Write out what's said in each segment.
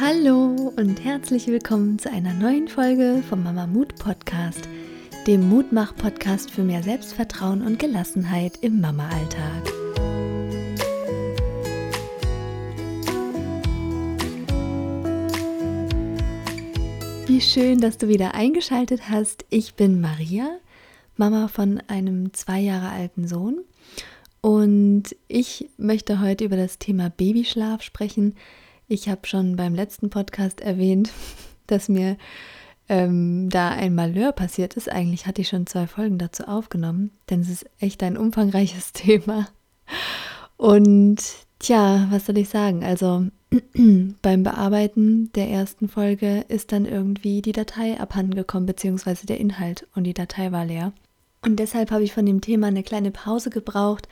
Hallo und herzlich willkommen zu einer neuen Folge vom Mama Mut Podcast, dem Mutmach-Podcast für mehr Selbstvertrauen und Gelassenheit im Mama-Alltag. Wie schön, dass du wieder eingeschaltet hast. Ich bin Maria, Mama von einem zwei Jahre alten Sohn. Und ich möchte heute über das Thema Babyschlaf sprechen. Ich habe schon beim letzten Podcast erwähnt, dass mir ähm, da ein Malheur passiert ist. Eigentlich hatte ich schon zwei Folgen dazu aufgenommen, denn es ist echt ein umfangreiches Thema. Und tja, was soll ich sagen? Also beim Bearbeiten der ersten Folge ist dann irgendwie die Datei abhanden gekommen, beziehungsweise der Inhalt und die Datei war leer. Und deshalb habe ich von dem Thema eine kleine Pause gebraucht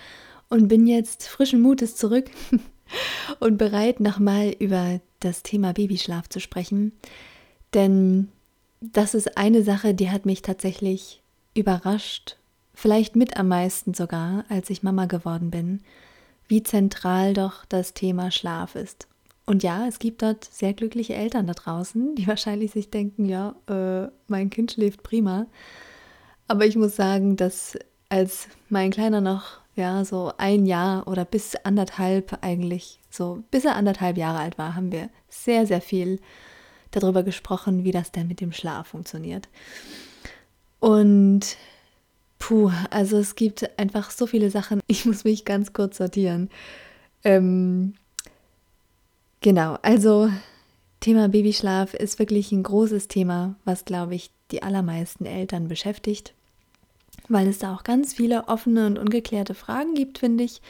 und bin jetzt frischen Mutes zurück und bereit, nochmal über das Thema Babyschlaf zu sprechen. Denn das ist eine Sache, die hat mich tatsächlich überrascht, vielleicht mit am meisten sogar, als ich Mama geworden bin, wie zentral doch das Thema Schlaf ist. Und ja, es gibt dort sehr glückliche Eltern da draußen, die wahrscheinlich sich denken, ja, äh, mein Kind schläft prima. Aber ich muss sagen, dass als mein Kleiner noch ja, so ein Jahr oder bis anderthalb eigentlich, so bis er anderthalb Jahre alt war, haben wir sehr, sehr viel darüber gesprochen, wie das denn mit dem Schlaf funktioniert. Und puh, also es gibt einfach so viele Sachen. Ich muss mich ganz kurz sortieren. Ähm, genau, also Thema Babyschlaf ist wirklich ein großes Thema, was, glaube ich, die allermeisten Eltern beschäftigt weil es da auch ganz viele offene und ungeklärte Fragen gibt, finde ich.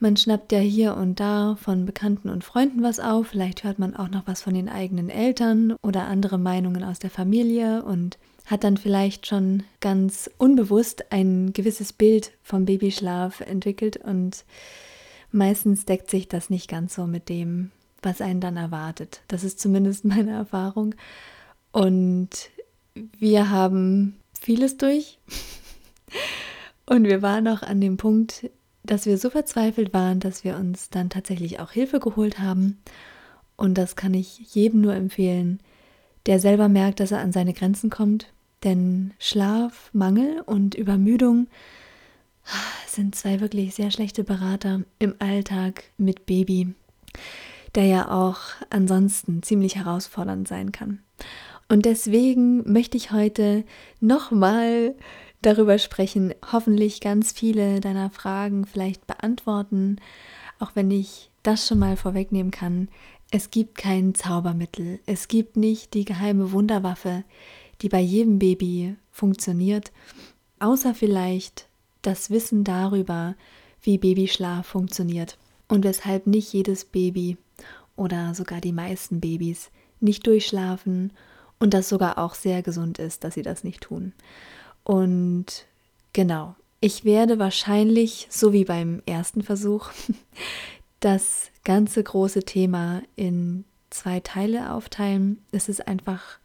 Man schnappt ja hier und da von Bekannten und Freunden was auf, vielleicht hört man auch noch was von den eigenen Eltern oder andere Meinungen aus der Familie und hat dann vielleicht schon ganz unbewusst ein gewisses Bild vom Babyschlaf entwickelt und meistens deckt sich das nicht ganz so mit dem, was einen dann erwartet. Das ist zumindest meine Erfahrung. Und wir haben vieles durch. Und wir waren auch an dem Punkt, dass wir so verzweifelt waren, dass wir uns dann tatsächlich auch Hilfe geholt haben. Und das kann ich jedem nur empfehlen, der selber merkt, dass er an seine Grenzen kommt. Denn Schlaf, Mangel und Übermüdung sind zwei wirklich sehr schlechte Berater im Alltag mit Baby, der ja auch ansonsten ziemlich herausfordernd sein kann. Und deswegen möchte ich heute nochmal darüber sprechen, hoffentlich ganz viele deiner Fragen vielleicht beantworten, auch wenn ich das schon mal vorwegnehmen kann. Es gibt kein Zaubermittel, es gibt nicht die geheime Wunderwaffe, die bei jedem Baby funktioniert, außer vielleicht das Wissen darüber, wie Babyschlaf funktioniert und weshalb nicht jedes Baby oder sogar die meisten Babys nicht durchschlafen und das sogar auch sehr gesund ist, dass sie das nicht tun. Und genau, ich werde wahrscheinlich, so wie beim ersten Versuch, das ganze große Thema in zwei Teile aufteilen. Es ist einfach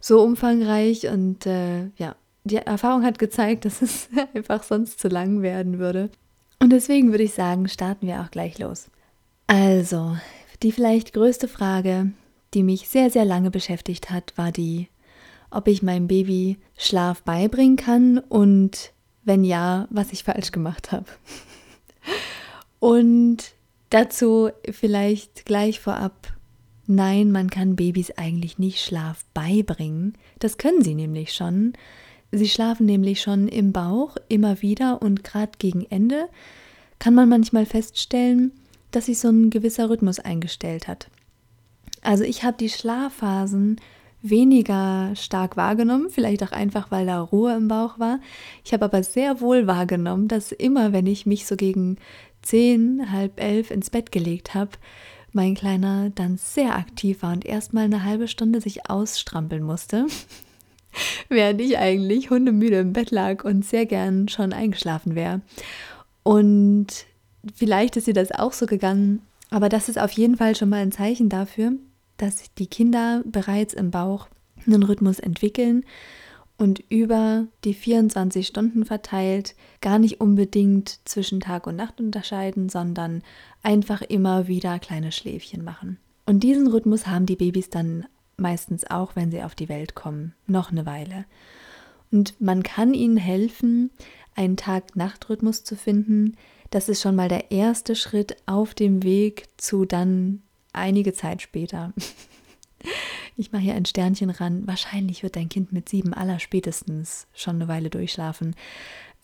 so umfangreich und äh, ja, die Erfahrung hat gezeigt, dass es einfach sonst zu lang werden würde. Und deswegen würde ich sagen, starten wir auch gleich los. Also, die vielleicht größte Frage, die mich sehr, sehr lange beschäftigt hat, war die, ob ich meinem Baby Schlaf beibringen kann und wenn ja, was ich falsch gemacht habe. Und dazu vielleicht gleich vorab, nein, man kann Babys eigentlich nicht Schlaf beibringen. Das können sie nämlich schon. Sie schlafen nämlich schon im Bauch immer wieder und gerade gegen Ende kann man manchmal feststellen, dass sich so ein gewisser Rhythmus eingestellt hat. Also ich habe die Schlafphasen weniger stark wahrgenommen, vielleicht auch einfach, weil da Ruhe im Bauch war. Ich habe aber sehr wohl wahrgenommen, dass immer, wenn ich mich so gegen zehn, halb elf ins Bett gelegt habe, mein Kleiner dann sehr aktiv war und erstmal eine halbe Stunde sich ausstrampeln musste, während ich eigentlich hundemüde im Bett lag und sehr gern schon eingeschlafen wäre. Und vielleicht ist dir das auch so gegangen, aber das ist auf jeden Fall schon mal ein Zeichen dafür, dass die Kinder bereits im Bauch einen Rhythmus entwickeln und über die 24 Stunden verteilt gar nicht unbedingt zwischen Tag und Nacht unterscheiden, sondern einfach immer wieder kleine Schläfchen machen. Und diesen Rhythmus haben die Babys dann meistens auch, wenn sie auf die Welt kommen, noch eine Weile. Und man kann ihnen helfen, einen Tag-Nacht-Rhythmus zu finden. Das ist schon mal der erste Schritt auf dem Weg zu dann einige Zeit später. Ich mache hier ein Sternchen ran. Wahrscheinlich wird dein Kind mit sieben aller spätestens schon eine Weile durchschlafen.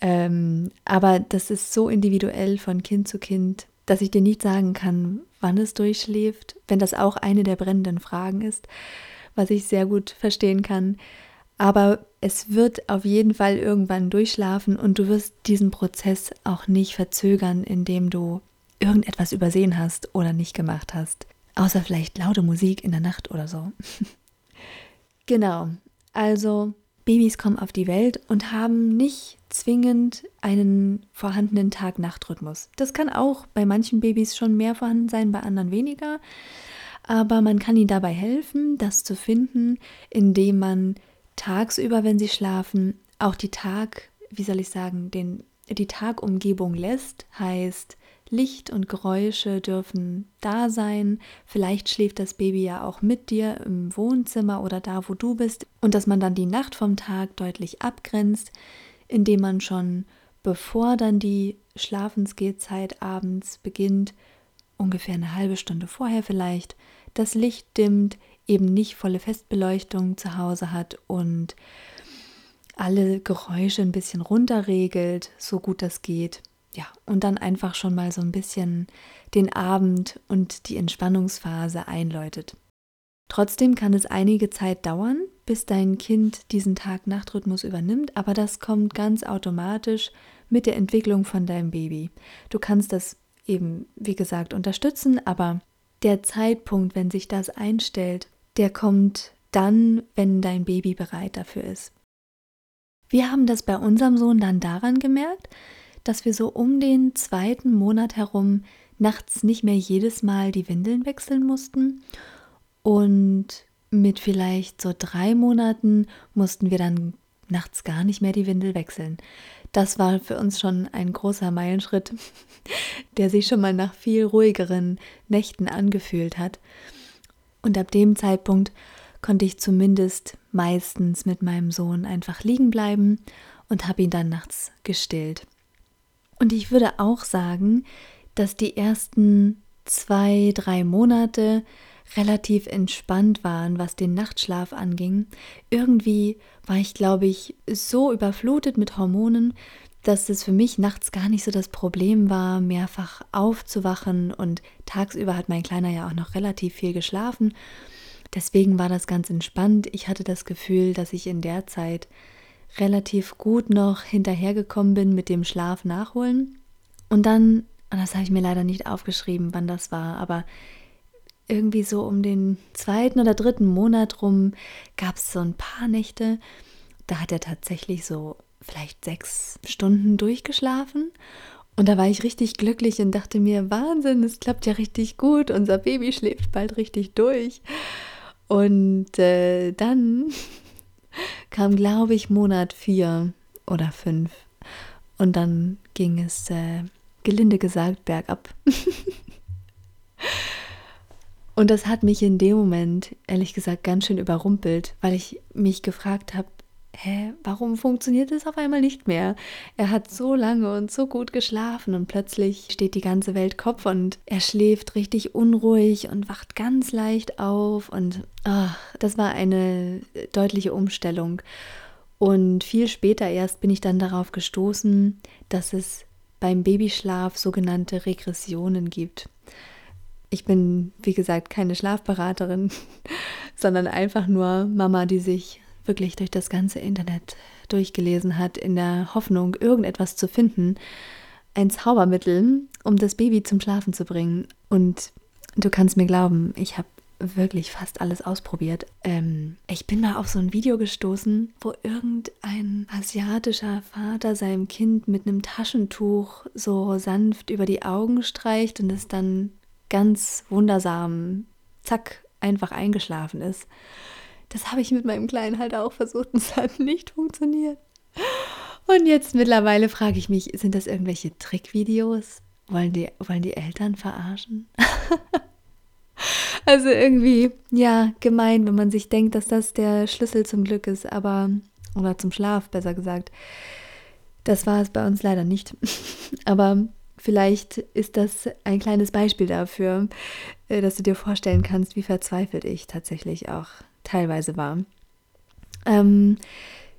Ähm, aber das ist so individuell von Kind zu Kind, dass ich dir nicht sagen kann, wann es durchschläft, wenn das auch eine der brennenden Fragen ist, was ich sehr gut verstehen kann. Aber es wird auf jeden Fall irgendwann durchschlafen und du wirst diesen Prozess auch nicht verzögern, indem du irgendetwas übersehen hast oder nicht gemacht hast. Außer vielleicht laute Musik in der Nacht oder so. genau. Also Babys kommen auf die Welt und haben nicht zwingend einen vorhandenen Tag-Nacht-Rhythmus. Das kann auch bei manchen Babys schon mehr vorhanden sein, bei anderen weniger. Aber man kann ihnen dabei helfen, das zu finden, indem man tagsüber, wenn sie schlafen, auch die Tag, wie soll ich sagen, den, die Tagumgebung lässt. Heißt, Licht und Geräusche dürfen da sein. Vielleicht schläft das Baby ja auch mit dir im Wohnzimmer oder da, wo du bist. Und dass man dann die Nacht vom Tag deutlich abgrenzt, indem man schon, bevor dann die Schlafensgehzeit abends beginnt, ungefähr eine halbe Stunde vorher vielleicht, das Licht dimmt, eben nicht volle Festbeleuchtung zu Hause hat und alle Geräusche ein bisschen runterregelt, so gut das geht ja, und dann einfach schon mal so ein bisschen den Abend und die Entspannungsphase einläutet. Trotzdem kann es einige Zeit dauern, bis dein Kind diesen Tag-Nacht-Rhythmus übernimmt, aber das kommt ganz automatisch mit der Entwicklung von deinem Baby. Du kannst das eben, wie gesagt, unterstützen, aber der Zeitpunkt, wenn sich das einstellt, der kommt dann, wenn dein Baby bereit dafür ist. Wir haben das bei unserem Sohn dann daran gemerkt, dass wir so um den zweiten Monat herum nachts nicht mehr jedes Mal die Windeln wechseln mussten. Und mit vielleicht so drei Monaten mussten wir dann nachts gar nicht mehr die Windel wechseln. Das war für uns schon ein großer Meilenschritt, der sich schon mal nach viel ruhigeren Nächten angefühlt hat. Und ab dem Zeitpunkt konnte ich zumindest meistens mit meinem Sohn einfach liegen bleiben und habe ihn dann nachts gestillt. Und ich würde auch sagen, dass die ersten zwei, drei Monate relativ entspannt waren, was den Nachtschlaf anging. Irgendwie war ich, glaube ich, so überflutet mit Hormonen, dass es für mich nachts gar nicht so das Problem war, mehrfach aufzuwachen und tagsüber hat mein Kleiner ja auch noch relativ viel geschlafen. Deswegen war das ganz entspannt. Ich hatte das Gefühl, dass ich in der Zeit relativ gut noch hinterhergekommen bin mit dem Schlaf nachholen. Und dann, das habe ich mir leider nicht aufgeschrieben, wann das war, aber irgendwie so um den zweiten oder dritten Monat rum gab es so ein paar Nächte, da hat er tatsächlich so vielleicht sechs Stunden durchgeschlafen. Und da war ich richtig glücklich und dachte mir, Wahnsinn, es klappt ja richtig gut, unser Baby schläft bald richtig durch. Und äh, dann kam, glaube ich, Monat vier oder fünf. Und dann ging es, äh, gelinde gesagt, bergab. Und das hat mich in dem Moment, ehrlich gesagt, ganz schön überrumpelt, weil ich mich gefragt habe, hä, warum funktioniert es auf einmal nicht mehr? Er hat so lange und so gut geschlafen und plötzlich steht die ganze Welt Kopf und er schläft richtig unruhig und wacht ganz leicht auf und ach, das war eine deutliche Umstellung. Und viel später erst bin ich dann darauf gestoßen, dass es beim Babyschlaf sogenannte Regressionen gibt. Ich bin, wie gesagt, keine Schlafberaterin, sondern einfach nur Mama, die sich wirklich durch das ganze Internet durchgelesen hat, in der Hoffnung, irgendetwas zu finden, ein Zaubermittel, um das Baby zum Schlafen zu bringen. Und du kannst mir glauben, ich habe wirklich fast alles ausprobiert. Ähm, ich bin mal auf so ein Video gestoßen, wo irgendein asiatischer Vater seinem Kind mit einem Taschentuch so sanft über die Augen streicht und es dann ganz wundersam, zack, einfach eingeschlafen ist. Das habe ich mit meinem Kleinen halt auch versucht und es hat nicht funktioniert. Und jetzt mittlerweile frage ich mich, sind das irgendwelche Trickvideos? Wollen die, wollen die Eltern verarschen? Also irgendwie, ja, gemein, wenn man sich denkt, dass das der Schlüssel zum Glück ist, aber, oder zum Schlaf, besser gesagt. Das war es bei uns leider nicht. aber vielleicht ist das ein kleines Beispiel dafür, äh, dass du dir vorstellen kannst, wie verzweifelt ich tatsächlich auch teilweise war. Ähm,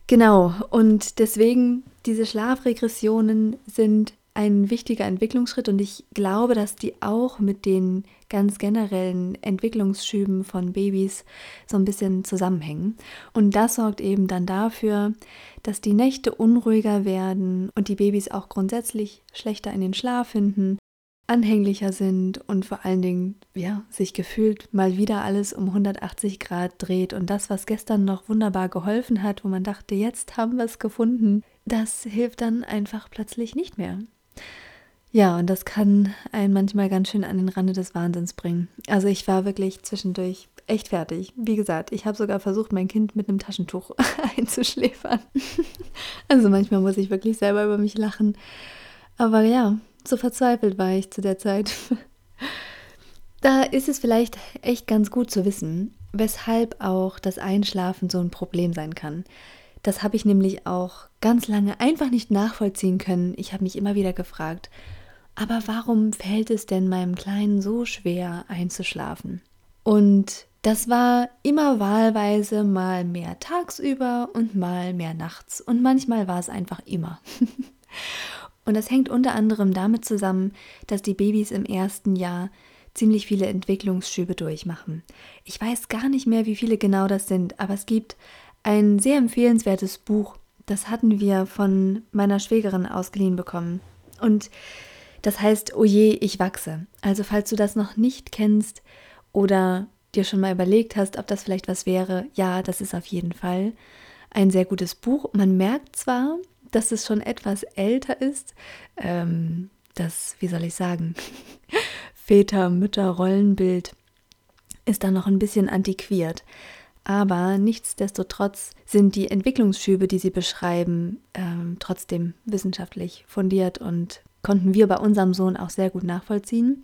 genau, und deswegen diese Schlafregressionen sind ein wichtiger Entwicklungsschritt und ich glaube, dass die auch mit den ganz generellen Entwicklungsschüben von Babys so ein bisschen zusammenhängen. Und das sorgt eben dann dafür, dass die Nächte unruhiger werden und die Babys auch grundsätzlich schlechter in den Schlaf finden, anhänglicher sind und vor allen Dingen, ja, sich gefühlt mal wieder alles um 180 Grad dreht und das, was gestern noch wunderbar geholfen hat, wo man dachte, jetzt haben wir es gefunden, das hilft dann einfach plötzlich nicht mehr. Ja, und das kann einen manchmal ganz schön an den Rande des Wahnsinns bringen. Also ich war wirklich zwischendurch echt fertig. Wie gesagt, ich habe sogar versucht, mein Kind mit einem Taschentuch einzuschläfern. also manchmal muss ich wirklich selber über mich lachen. Aber ja, so verzweifelt war ich zu der Zeit. da ist es vielleicht echt ganz gut zu wissen, weshalb auch das Einschlafen so ein Problem sein kann. Das habe ich nämlich auch ganz lange einfach nicht nachvollziehen können. Ich habe mich immer wieder gefragt, aber warum fällt es denn meinem Kleinen so schwer einzuschlafen? Und das war immer wahlweise mal mehr tagsüber und mal mehr nachts und manchmal war es einfach immer. und das hängt unter anderem damit zusammen, dass die Babys im ersten Jahr ziemlich viele Entwicklungsschübe durchmachen. Ich weiß gar nicht mehr, wie viele genau das sind, aber es gibt ein sehr empfehlenswertes Buch. Das hatten wir von meiner Schwägerin ausgeliehen bekommen. Und das heißt, Oje, oh ich wachse. Also falls du das noch nicht kennst oder dir schon mal überlegt hast, ob das vielleicht was wäre, ja, das ist auf jeden Fall ein sehr gutes Buch. Man merkt zwar, dass es schon etwas älter ist, ähm, das, wie soll ich sagen, Väter-Mütter-Rollenbild ist da noch ein bisschen antiquiert. Aber nichtsdestotrotz sind die Entwicklungsschübe, die sie beschreiben, ähm, trotzdem wissenschaftlich fundiert und konnten wir bei unserem Sohn auch sehr gut nachvollziehen.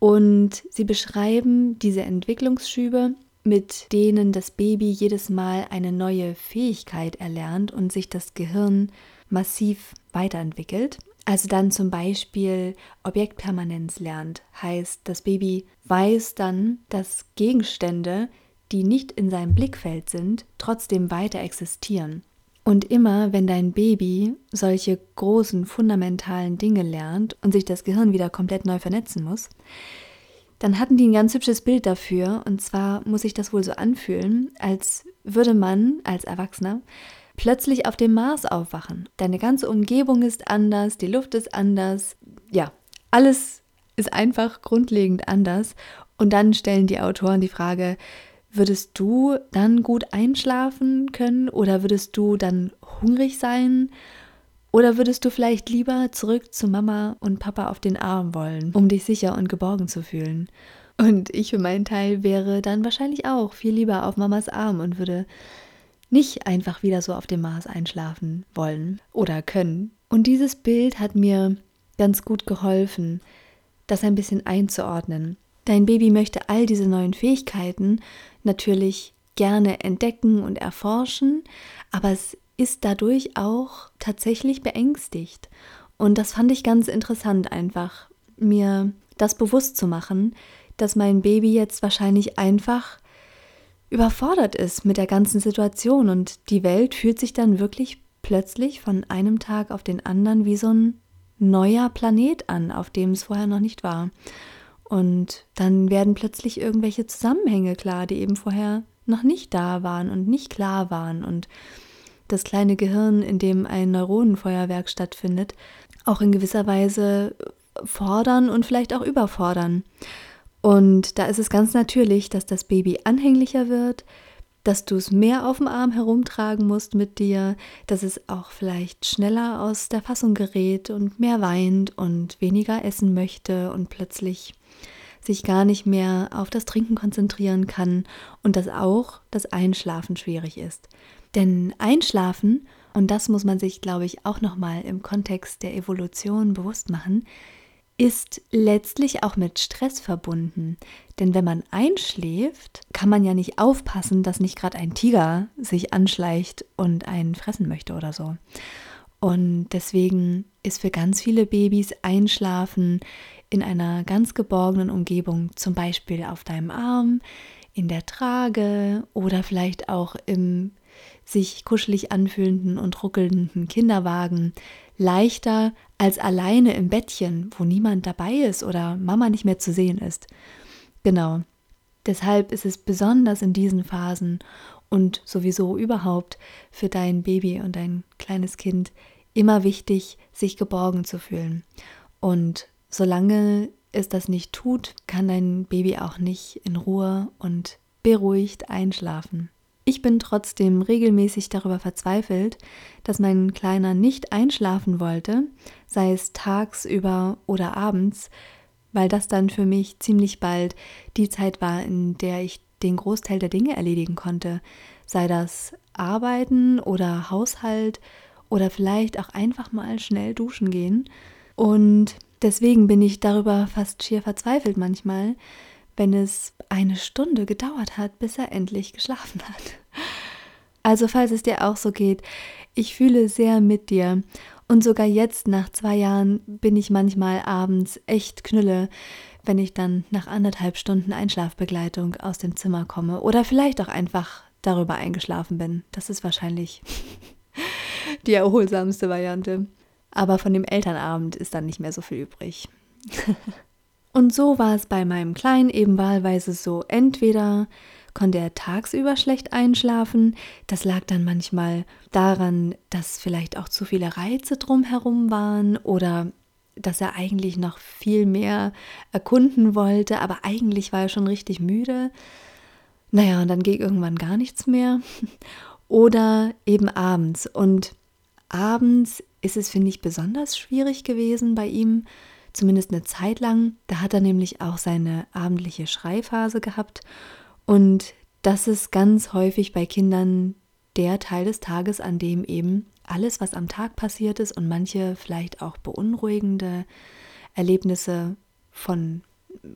Und sie beschreiben diese Entwicklungsschübe, mit denen das Baby jedes Mal eine neue Fähigkeit erlernt und sich das Gehirn massiv weiterentwickelt. Also dann zum Beispiel Objektpermanenz lernt, heißt, das Baby weiß dann, dass Gegenstände die nicht in seinem Blickfeld sind, trotzdem weiter existieren. Und immer, wenn dein Baby solche großen, fundamentalen Dinge lernt und sich das Gehirn wieder komplett neu vernetzen muss, dann hatten die ein ganz hübsches Bild dafür. Und zwar muss sich das wohl so anfühlen, als würde man als Erwachsener plötzlich auf dem Mars aufwachen. Deine ganze Umgebung ist anders, die Luft ist anders. Ja, alles ist einfach grundlegend anders. Und dann stellen die Autoren die Frage, Würdest du dann gut einschlafen können oder würdest du dann hungrig sein? Oder würdest du vielleicht lieber zurück zu Mama und Papa auf den Arm wollen, um dich sicher und geborgen zu fühlen? Und ich für meinen Teil wäre dann wahrscheinlich auch viel lieber auf Mamas Arm und würde nicht einfach wieder so auf dem Mars einschlafen wollen oder können. Und dieses Bild hat mir ganz gut geholfen, das ein bisschen einzuordnen. Dein Baby möchte all diese neuen Fähigkeiten natürlich gerne entdecken und erforschen, aber es ist dadurch auch tatsächlich beängstigt. Und das fand ich ganz interessant einfach, mir das bewusst zu machen, dass mein Baby jetzt wahrscheinlich einfach überfordert ist mit der ganzen Situation und die Welt fühlt sich dann wirklich plötzlich von einem Tag auf den anderen wie so ein neuer Planet an, auf dem es vorher noch nicht war. Und dann werden plötzlich irgendwelche Zusammenhänge klar, die eben vorher noch nicht da waren und nicht klar waren. Und das kleine Gehirn, in dem ein Neuronenfeuerwerk stattfindet, auch in gewisser Weise fordern und vielleicht auch überfordern. Und da ist es ganz natürlich, dass das Baby anhänglicher wird, dass du es mehr auf dem Arm herumtragen musst mit dir, dass es auch vielleicht schneller aus der Fassung gerät und mehr weint und weniger essen möchte und plötzlich sich gar nicht mehr auf das Trinken konzentrieren kann und dass auch das Einschlafen schwierig ist. Denn Einschlafen, und das muss man sich, glaube ich, auch nochmal im Kontext der Evolution bewusst machen, ist letztlich auch mit Stress verbunden. Denn wenn man einschläft, kann man ja nicht aufpassen, dass nicht gerade ein Tiger sich anschleicht und einen fressen möchte oder so. Und deswegen ist für ganz viele Babys Einschlafen in einer ganz geborgenen Umgebung, zum Beispiel auf deinem Arm, in der Trage oder vielleicht auch im sich kuschelig anfühlenden und ruckelnden Kinderwagen leichter als alleine im Bettchen, wo niemand dabei ist oder Mama nicht mehr zu sehen ist. Genau. Deshalb ist es besonders in diesen Phasen und sowieso überhaupt für dein Baby und dein kleines Kind immer wichtig, sich geborgen zu fühlen. Und solange es das nicht tut, kann dein Baby auch nicht in Ruhe und beruhigt einschlafen. Ich bin trotzdem regelmäßig darüber verzweifelt, dass mein Kleiner nicht einschlafen wollte, sei es tagsüber oder abends, weil das dann für mich ziemlich bald die Zeit war, in der ich den Großteil der Dinge erledigen konnte, sei das Arbeiten oder Haushalt oder vielleicht auch einfach mal schnell duschen gehen. Und deswegen bin ich darüber fast schier verzweifelt manchmal, wenn es eine Stunde gedauert hat, bis er endlich geschlafen hat. Also falls es dir auch so geht, ich fühle sehr mit dir. Und sogar jetzt nach zwei Jahren bin ich manchmal abends echt knülle, wenn ich dann nach anderthalb Stunden Einschlafbegleitung aus dem Zimmer komme oder vielleicht auch einfach darüber eingeschlafen bin. Das ist wahrscheinlich die erholsamste Variante. Aber von dem Elternabend ist dann nicht mehr so viel übrig. Und so war es bei meinem Kleinen eben wahlweise so, entweder konnte er tagsüber schlecht einschlafen, das lag dann manchmal daran, dass vielleicht auch zu viele Reize drumherum waren oder dass er eigentlich noch viel mehr erkunden wollte, aber eigentlich war er schon richtig müde. Naja, und dann ging irgendwann gar nichts mehr. Oder eben abends. Und abends ist es, finde ich, besonders schwierig gewesen bei ihm, zumindest eine Zeit lang. Da hat er nämlich auch seine abendliche Schreiphase gehabt. Und das ist ganz häufig bei Kindern der Teil des Tages, an dem eben alles, was am Tag passiert ist und manche vielleicht auch beunruhigende Erlebnisse von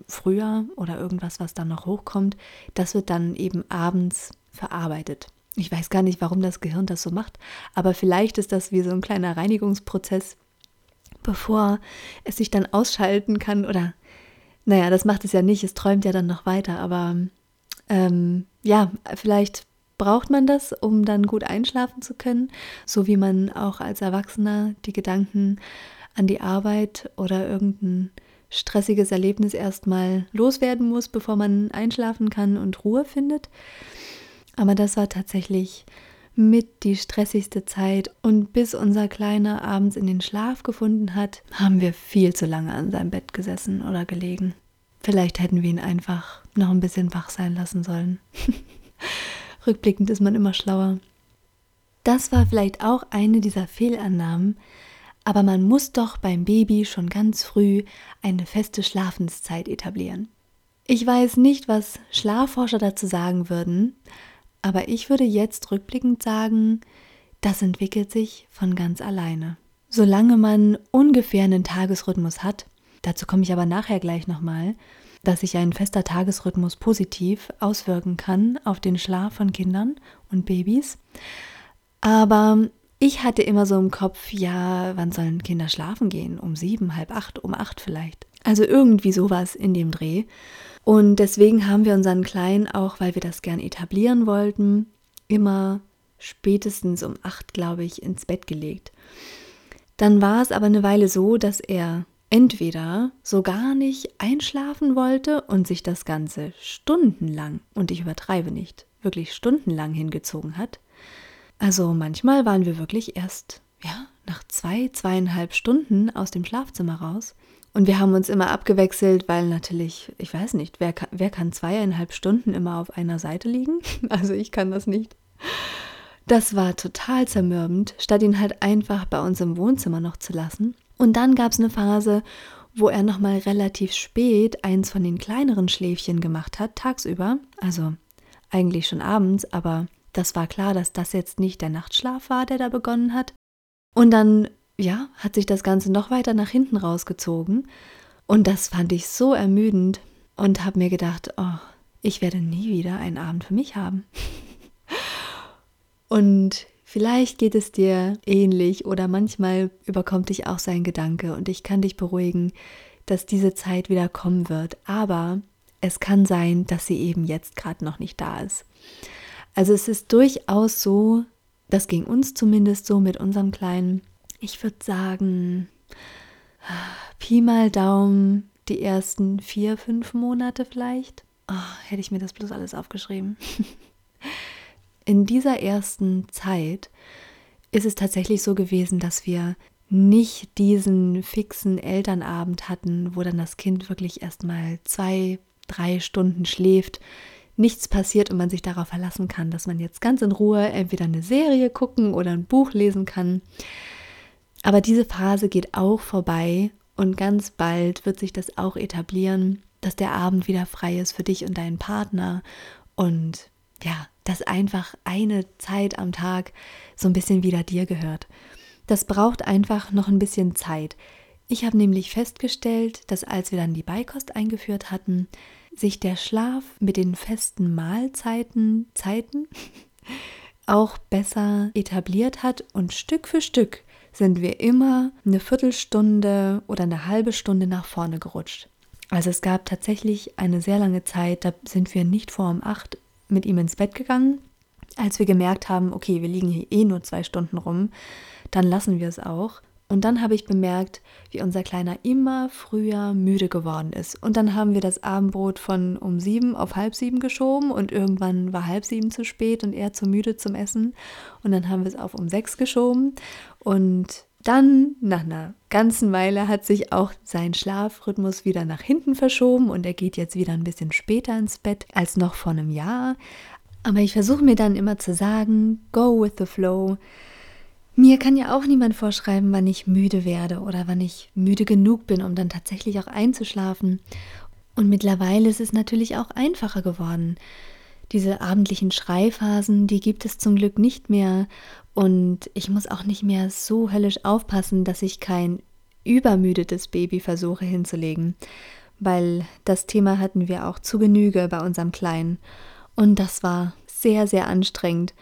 früher oder irgendwas, was dann noch hochkommt, das wird dann eben abends verarbeitet. Ich weiß gar nicht, warum das Gehirn das so macht, aber vielleicht ist das wie so ein kleiner Reinigungsprozess, bevor es sich dann ausschalten kann oder naja, das macht es ja nicht, es träumt ja dann noch weiter, aber ähm, ja, vielleicht braucht man das, um dann gut einschlafen zu können, so wie man auch als Erwachsener die Gedanken an die Arbeit oder irgendein stressiges Erlebnis erstmal loswerden muss, bevor man einschlafen kann und Ruhe findet. Aber das war tatsächlich mit die stressigste Zeit und bis unser Kleiner abends in den Schlaf gefunden hat, haben wir viel zu lange an seinem Bett gesessen oder gelegen. Vielleicht hätten wir ihn einfach noch ein bisschen wach sein lassen sollen. Rückblickend ist man immer schlauer. Das war vielleicht auch eine dieser Fehlannahmen, aber man muss doch beim Baby schon ganz früh eine feste Schlafenszeit etablieren. Ich weiß nicht, was Schlafforscher dazu sagen würden, aber ich würde jetzt rückblickend sagen, das entwickelt sich von ganz alleine. Solange man ungefähr einen Tagesrhythmus hat, dazu komme ich aber nachher gleich nochmal, dass sich ein fester Tagesrhythmus positiv auswirken kann auf den Schlaf von Kindern und Babys. Aber ich hatte immer so im Kopf, ja, wann sollen Kinder schlafen gehen? Um sieben, halb acht, um acht vielleicht. Also irgendwie sowas in dem Dreh. Und deswegen haben wir unseren Kleinen auch, weil wir das gern etablieren wollten, immer spätestens um acht, glaube ich, ins Bett gelegt. Dann war es aber eine Weile so, dass er entweder so gar nicht einschlafen wollte und sich das Ganze stundenlang, und ich übertreibe nicht, wirklich stundenlang hingezogen hat. Also manchmal waren wir wirklich erst, ja, nach zwei, zweieinhalb Stunden aus dem Schlafzimmer raus. Und wir haben uns immer abgewechselt, weil natürlich, ich weiß nicht, wer kann, wer kann zweieinhalb Stunden immer auf einer Seite liegen? Also ich kann das nicht. Das war total zermürbend, statt ihn halt einfach bei uns im Wohnzimmer noch zu lassen. Und dann gab es eine Phase, wo er nochmal relativ spät eins von den kleineren Schläfchen gemacht hat, tagsüber. Also eigentlich schon abends, aber das war klar, dass das jetzt nicht der Nachtschlaf war, der da begonnen hat. Und dann ja, hat sich das Ganze noch weiter nach hinten rausgezogen. Und das fand ich so ermüdend und habe mir gedacht, oh, ich werde nie wieder einen Abend für mich haben. und vielleicht geht es dir ähnlich oder manchmal überkommt dich auch sein Gedanke und ich kann dich beruhigen, dass diese Zeit wieder kommen wird. Aber es kann sein, dass sie eben jetzt gerade noch nicht da ist. Also es ist durchaus so, das ging uns zumindest so mit unserem Kleinen. Ich würde sagen, Pi mal Daumen, die ersten vier, fünf Monate vielleicht. Oh, hätte ich mir das bloß alles aufgeschrieben. In dieser ersten Zeit ist es tatsächlich so gewesen, dass wir nicht diesen fixen Elternabend hatten, wo dann das Kind wirklich erst mal zwei, drei Stunden schläft, nichts passiert und man sich darauf verlassen kann, dass man jetzt ganz in Ruhe entweder eine Serie gucken oder ein Buch lesen kann. Aber diese Phase geht auch vorbei und ganz bald wird sich das auch etablieren, dass der Abend wieder frei ist für dich und deinen Partner und ja, dass einfach eine Zeit am Tag so ein bisschen wieder dir gehört. Das braucht einfach noch ein bisschen Zeit. Ich habe nämlich festgestellt, dass als wir dann die Beikost eingeführt hatten, sich der Schlaf mit den festen Mahlzeiten, Zeiten auch besser etabliert hat und Stück für Stück sind wir immer eine Viertelstunde oder eine halbe Stunde nach vorne gerutscht. Also es gab tatsächlich eine sehr lange Zeit, da sind wir nicht vor um acht mit ihm ins Bett gegangen, als wir gemerkt haben, okay, wir liegen hier eh nur zwei Stunden rum, dann lassen wir es auch. Und dann habe ich bemerkt, wie unser Kleiner immer früher müde geworden ist. Und dann haben wir das Abendbrot von um sieben auf halb sieben geschoben und irgendwann war halb sieben zu spät und er zu müde zum Essen. Und dann haben wir es auf um sechs geschoben. Und dann, nach einer ganzen Weile, hat sich auch sein Schlafrhythmus wieder nach hinten verschoben und er geht jetzt wieder ein bisschen später ins Bett als noch vor einem Jahr. Aber ich versuche mir dann immer zu sagen, go with the flow. Mir kann ja auch niemand vorschreiben, wann ich müde werde oder wann ich müde genug bin, um dann tatsächlich auch einzuschlafen. Und mittlerweile ist es natürlich auch einfacher geworden. Diese abendlichen Schreiphasen, die gibt es zum Glück nicht mehr. Und ich muss auch nicht mehr so höllisch aufpassen, dass ich kein übermüdetes Baby versuche hinzulegen. Weil das Thema hatten wir auch zu Genüge bei unserem Kleinen. Und das war sehr, sehr anstrengend.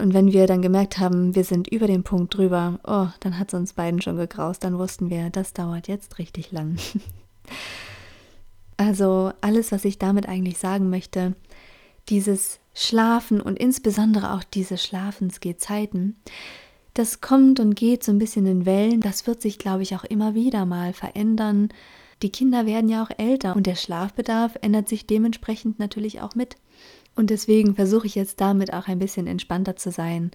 Und wenn wir dann gemerkt haben, wir sind über den Punkt drüber, oh, dann hat es uns beiden schon gegraust, dann wussten wir, das dauert jetzt richtig lang. also alles, was ich damit eigentlich sagen möchte, dieses Schlafen und insbesondere auch diese Schlafensgehzeiten, das kommt und geht so ein bisschen in Wellen, das wird sich, glaube ich, auch immer wieder mal verändern. Die Kinder werden ja auch älter und der Schlafbedarf ändert sich dementsprechend natürlich auch mit. Und deswegen versuche ich jetzt damit auch ein bisschen entspannter zu sein.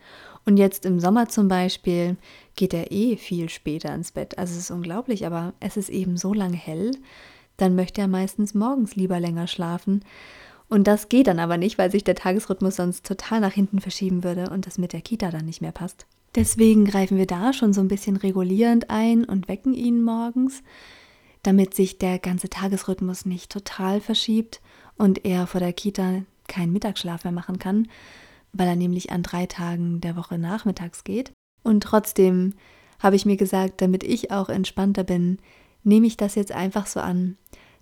Und jetzt im Sommer zum Beispiel geht er eh viel später ins Bett. Also es ist unglaublich, aber es ist eben so lange hell. Dann möchte er meistens morgens lieber länger schlafen. Und das geht dann aber nicht, weil sich der Tagesrhythmus sonst total nach hinten verschieben würde und das mit der Kita dann nicht mehr passt. Deswegen greifen wir da schon so ein bisschen regulierend ein und wecken ihn morgens, damit sich der ganze Tagesrhythmus nicht total verschiebt und er vor der Kita keinen Mittagsschlaf mehr machen kann, weil er nämlich an drei Tagen der Woche nachmittags geht. Und trotzdem habe ich mir gesagt, damit ich auch entspannter bin, nehme ich das jetzt einfach so an,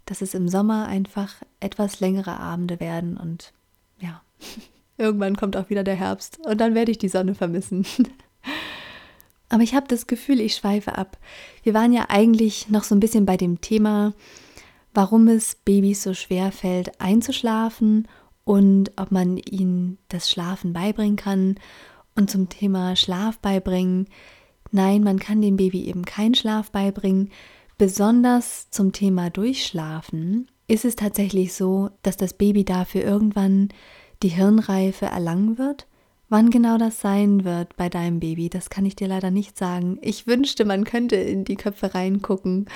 dass es im Sommer einfach etwas längere Abende werden und ja, irgendwann kommt auch wieder der Herbst und dann werde ich die Sonne vermissen. Aber ich habe das Gefühl, ich schweife ab. Wir waren ja eigentlich noch so ein bisschen bei dem Thema, warum es Babys so schwer fällt, einzuschlafen und ob man ihnen das Schlafen beibringen kann. Und zum Thema Schlaf beibringen, nein, man kann dem Baby eben keinen Schlaf beibringen. Besonders zum Thema Durchschlafen ist es tatsächlich so, dass das Baby dafür irgendwann die Hirnreife erlangen wird. Wann genau das sein wird bei deinem Baby, das kann ich dir leider nicht sagen. Ich wünschte, man könnte in die Köpfe reingucken,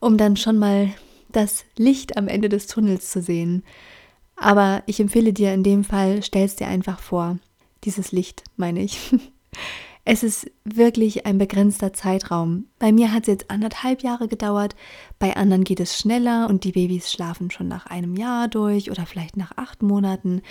um dann schon mal das Licht am Ende des Tunnels zu sehen. Aber ich empfehle dir in dem Fall, stellst dir einfach vor, dieses Licht meine ich. Es ist wirklich ein begrenzter Zeitraum. Bei mir hat es jetzt anderthalb Jahre gedauert, bei anderen geht es schneller und die Babys schlafen schon nach einem Jahr durch oder vielleicht nach acht Monaten.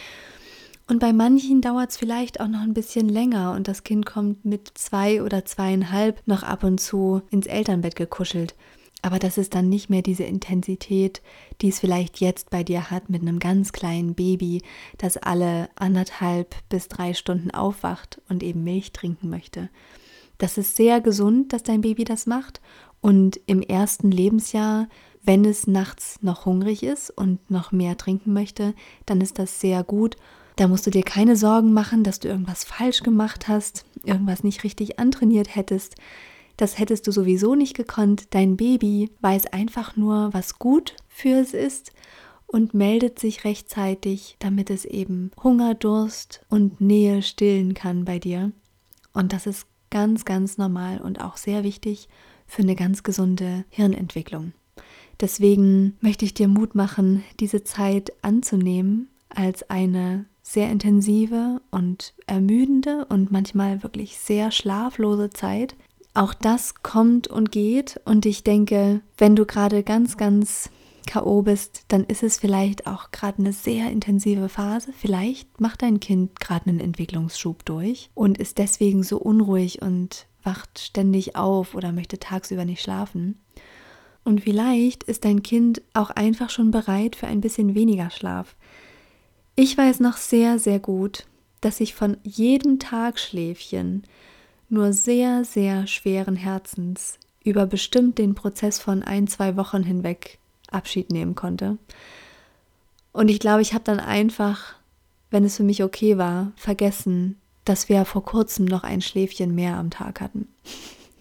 Und bei manchen dauert es vielleicht auch noch ein bisschen länger und das Kind kommt mit zwei oder zweieinhalb noch ab und zu ins Elternbett gekuschelt. Aber das ist dann nicht mehr diese Intensität, die es vielleicht jetzt bei dir hat mit einem ganz kleinen Baby, das alle anderthalb bis drei Stunden aufwacht und eben Milch trinken möchte. Das ist sehr gesund, dass dein Baby das macht. Und im ersten Lebensjahr, wenn es nachts noch hungrig ist und noch mehr trinken möchte, dann ist das sehr gut. Da musst du dir keine Sorgen machen, dass du irgendwas falsch gemacht hast, irgendwas nicht richtig antrainiert hättest. Das hättest du sowieso nicht gekonnt. Dein Baby weiß einfach nur, was gut für es ist und meldet sich rechtzeitig, damit es eben Hunger, Durst und Nähe stillen kann bei dir. Und das ist ganz, ganz normal und auch sehr wichtig für eine ganz gesunde Hirnentwicklung. Deswegen möchte ich dir Mut machen, diese Zeit anzunehmen als eine sehr intensive und ermüdende und manchmal wirklich sehr schlaflose Zeit, auch das kommt und geht. Und ich denke, wenn du gerade ganz, ganz KO bist, dann ist es vielleicht auch gerade eine sehr intensive Phase. Vielleicht macht dein Kind gerade einen Entwicklungsschub durch und ist deswegen so unruhig und wacht ständig auf oder möchte tagsüber nicht schlafen. Und vielleicht ist dein Kind auch einfach schon bereit für ein bisschen weniger Schlaf. Ich weiß noch sehr, sehr gut, dass ich von jedem Tagschläfchen nur sehr, sehr schweren Herzens über bestimmt den Prozess von ein, zwei Wochen hinweg Abschied nehmen konnte. Und ich glaube, ich habe dann einfach, wenn es für mich okay war, vergessen, dass wir vor kurzem noch ein Schläfchen mehr am Tag hatten.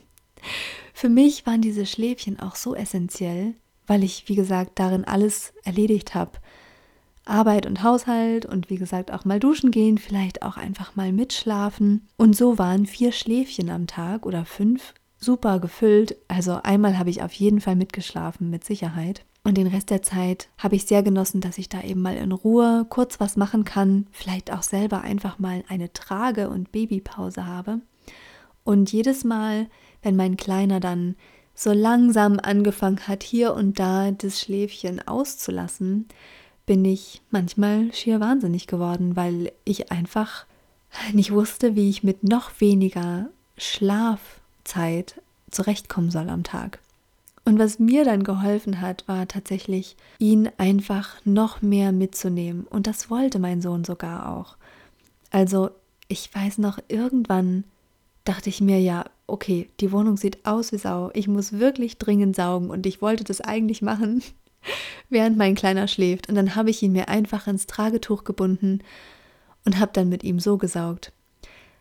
für mich waren diese Schläfchen auch so essentiell, weil ich, wie gesagt, darin alles erledigt habe. Arbeit und Haushalt und wie gesagt auch mal duschen gehen, vielleicht auch einfach mal mitschlafen. Und so waren vier Schläfchen am Tag oder fünf super gefüllt. Also einmal habe ich auf jeden Fall mitgeschlafen, mit Sicherheit. Und den Rest der Zeit habe ich sehr genossen, dass ich da eben mal in Ruhe kurz was machen kann, vielleicht auch selber einfach mal eine Trage- und Babypause habe. Und jedes Mal, wenn mein Kleiner dann so langsam angefangen hat, hier und da das Schläfchen auszulassen, bin ich manchmal schier wahnsinnig geworden, weil ich einfach nicht wusste, wie ich mit noch weniger Schlafzeit zurechtkommen soll am Tag. Und was mir dann geholfen hat, war tatsächlich, ihn einfach noch mehr mitzunehmen. Und das wollte mein Sohn sogar auch. Also, ich weiß noch, irgendwann dachte ich mir, ja, okay, die Wohnung sieht aus wie Sau. Ich muss wirklich dringend saugen und ich wollte das eigentlich machen während mein Kleiner schläft. Und dann habe ich ihn mir einfach ins Tragetuch gebunden und habe dann mit ihm so gesaugt.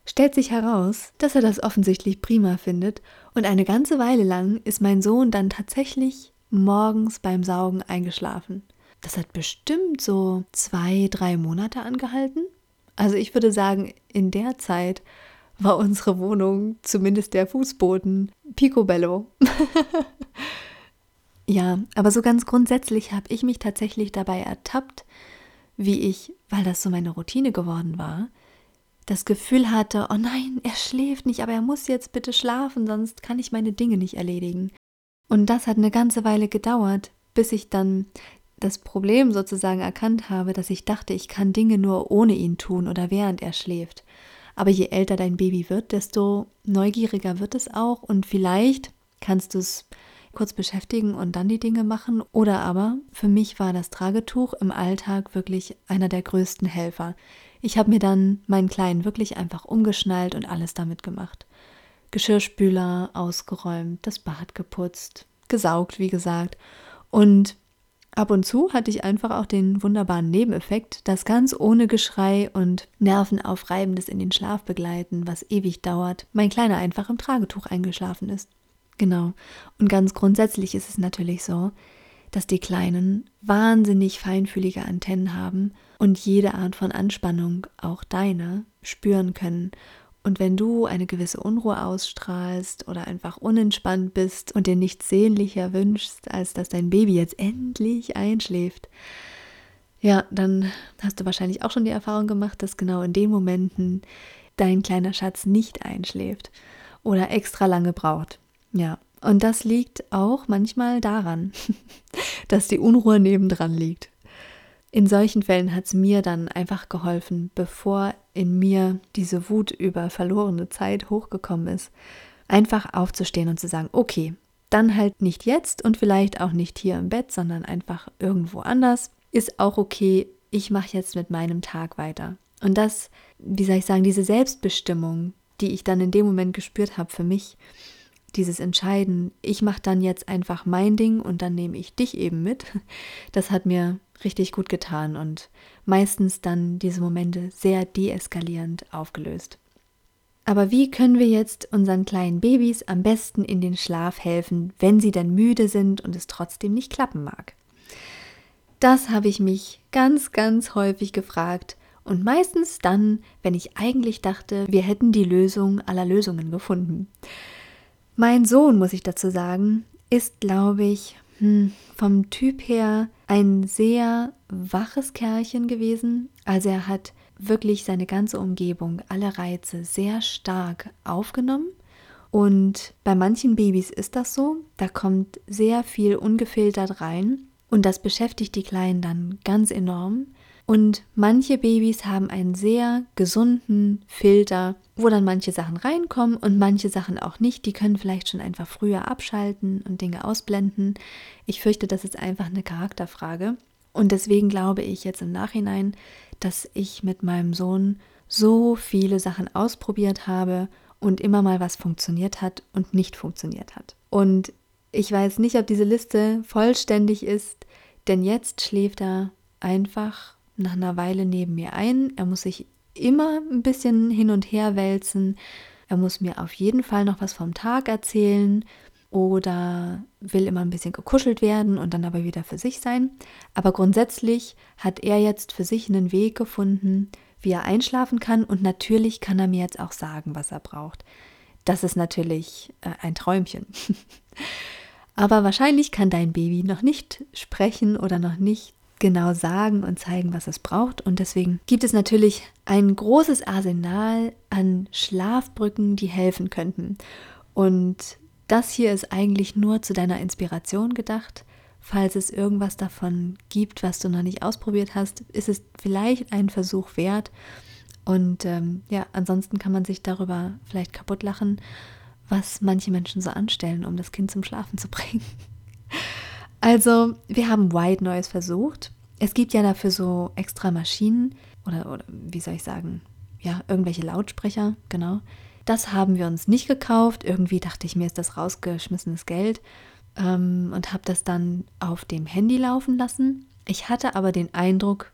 Stellt sich heraus, dass er das offensichtlich prima findet und eine ganze Weile lang ist mein Sohn dann tatsächlich morgens beim Saugen eingeschlafen. Das hat bestimmt so zwei, drei Monate angehalten. Also ich würde sagen, in der Zeit war unsere Wohnung, zumindest der Fußboden, picobello. Ja, aber so ganz grundsätzlich habe ich mich tatsächlich dabei ertappt, wie ich, weil das so meine Routine geworden war, das Gefühl hatte, oh nein, er schläft nicht, aber er muss jetzt bitte schlafen, sonst kann ich meine Dinge nicht erledigen. Und das hat eine ganze Weile gedauert, bis ich dann das Problem sozusagen erkannt habe, dass ich dachte, ich kann Dinge nur ohne ihn tun oder während er schläft. Aber je älter dein Baby wird, desto neugieriger wird es auch und vielleicht kannst du es kurz beschäftigen und dann die Dinge machen. Oder aber für mich war das Tragetuch im Alltag wirklich einer der größten Helfer. Ich habe mir dann meinen Kleinen wirklich einfach umgeschnallt und alles damit gemacht. Geschirrspüler ausgeräumt, das Bad geputzt, gesaugt, wie gesagt. Und ab und zu hatte ich einfach auch den wunderbaren Nebeneffekt, dass ganz ohne Geschrei und Nervenaufreibendes in den Schlaf begleiten, was ewig dauert, mein Kleiner einfach im Tragetuch eingeschlafen ist. Genau. Und ganz grundsätzlich ist es natürlich so, dass die Kleinen wahnsinnig feinfühlige Antennen haben und jede Art von Anspannung, auch deine, spüren können. Und wenn du eine gewisse Unruhe ausstrahlst oder einfach unentspannt bist und dir nichts sehnlicher wünschst, als dass dein Baby jetzt endlich einschläft, ja, dann hast du wahrscheinlich auch schon die Erfahrung gemacht, dass genau in den Momenten dein kleiner Schatz nicht einschläft oder extra lange braucht. Ja, und das liegt auch manchmal daran, dass die Unruhe nebendran liegt. In solchen Fällen hat es mir dann einfach geholfen, bevor in mir diese Wut über verlorene Zeit hochgekommen ist, einfach aufzustehen und zu sagen, okay, Dann halt nicht jetzt und vielleicht auch nicht hier im Bett, sondern einfach irgendwo anders. Ist auch okay. Ich mache jetzt mit meinem Tag weiter. Und das, wie soll ich sagen, diese Selbstbestimmung, die ich dann in dem Moment gespürt habe für mich, dieses Entscheiden, ich mache dann jetzt einfach mein Ding und dann nehme ich dich eben mit, das hat mir richtig gut getan und meistens dann diese Momente sehr deeskalierend aufgelöst. Aber wie können wir jetzt unseren kleinen Babys am besten in den Schlaf helfen, wenn sie dann müde sind und es trotzdem nicht klappen mag? Das habe ich mich ganz, ganz häufig gefragt und meistens dann, wenn ich eigentlich dachte, wir hätten die Lösung aller Lösungen gefunden. Mein Sohn, muss ich dazu sagen, ist, glaube ich, hm, vom Typ her ein sehr waches Kerlchen gewesen. Also er hat wirklich seine ganze Umgebung, alle Reize sehr stark aufgenommen. Und bei manchen Babys ist das so, da kommt sehr viel ungefiltert rein und das beschäftigt die Kleinen dann ganz enorm. Und manche Babys haben einen sehr gesunden Filter, wo dann manche Sachen reinkommen und manche Sachen auch nicht. Die können vielleicht schon einfach früher abschalten und Dinge ausblenden. Ich fürchte, das ist einfach eine Charakterfrage. Und deswegen glaube ich jetzt im Nachhinein, dass ich mit meinem Sohn so viele Sachen ausprobiert habe und immer mal was funktioniert hat und nicht funktioniert hat. Und ich weiß nicht, ob diese Liste vollständig ist, denn jetzt schläft er einfach nach einer Weile neben mir ein. Er muss sich immer ein bisschen hin und her wälzen. Er muss mir auf jeden Fall noch was vom Tag erzählen oder will immer ein bisschen gekuschelt werden und dann aber wieder für sich sein. Aber grundsätzlich hat er jetzt für sich einen Weg gefunden, wie er einschlafen kann und natürlich kann er mir jetzt auch sagen, was er braucht. Das ist natürlich äh, ein Träumchen. aber wahrscheinlich kann dein Baby noch nicht sprechen oder noch nicht genau sagen und zeigen, was es braucht. Und deswegen gibt es natürlich ein großes Arsenal an Schlafbrücken, die helfen könnten. Und das hier ist eigentlich nur zu deiner Inspiration gedacht. Falls es irgendwas davon gibt, was du noch nicht ausprobiert hast, ist es vielleicht ein Versuch wert. Und ähm, ja, ansonsten kann man sich darüber vielleicht kaputt lachen, was manche Menschen so anstellen, um das Kind zum Schlafen zu bringen. Also, wir haben White Noise versucht. Es gibt ja dafür so extra Maschinen oder, oder wie soll ich sagen, ja, irgendwelche Lautsprecher, genau. Das haben wir uns nicht gekauft. Irgendwie dachte ich mir, ist das rausgeschmissenes Geld ähm, und habe das dann auf dem Handy laufen lassen. Ich hatte aber den Eindruck,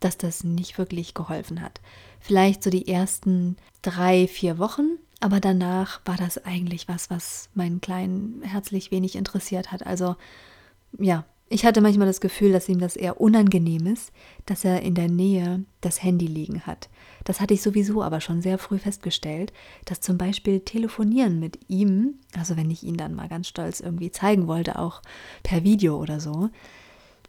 dass das nicht wirklich geholfen hat. Vielleicht so die ersten drei, vier Wochen, aber danach war das eigentlich was, was meinen Kleinen herzlich wenig interessiert hat. Also ja, ich hatte manchmal das Gefühl, dass ihm das eher unangenehm ist, dass er in der Nähe das Handy liegen hat. Das hatte ich sowieso aber schon sehr früh festgestellt, dass zum Beispiel Telefonieren mit ihm, also wenn ich ihn dann mal ganz stolz irgendwie zeigen wollte, auch per Video oder so,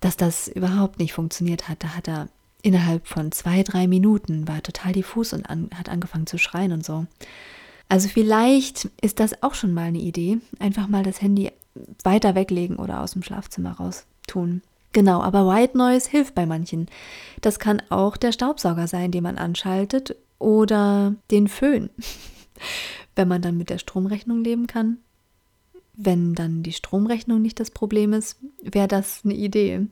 dass das überhaupt nicht funktioniert hat. Da hat er innerhalb von zwei, drei Minuten war total diffus und an, hat angefangen zu schreien und so. Also vielleicht ist das auch schon mal eine Idee, einfach mal das Handy weiter weglegen oder aus dem Schlafzimmer raus tun. Genau, aber White Noise hilft bei manchen. Das kann auch der Staubsauger sein, den man anschaltet oder den Föhn, wenn man dann mit der Stromrechnung leben kann. Wenn dann die Stromrechnung nicht das Problem ist, wäre das eine Idee.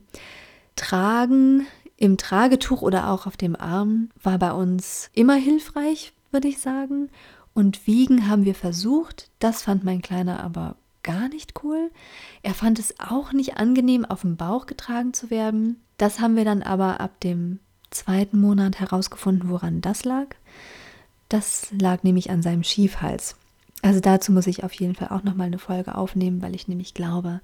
Tragen im Tragetuch oder auch auf dem Arm war bei uns immer hilfreich, würde ich sagen. Und wiegen haben wir versucht. Das fand mein Kleiner aber gar nicht cool. Er fand es auch nicht angenehm, auf dem Bauch getragen zu werden. Das haben wir dann aber ab dem zweiten Monat herausgefunden, woran das lag. Das lag nämlich an seinem Schiefhals. Also dazu muss ich auf jeden Fall auch nochmal eine Folge aufnehmen, weil ich nämlich glaube,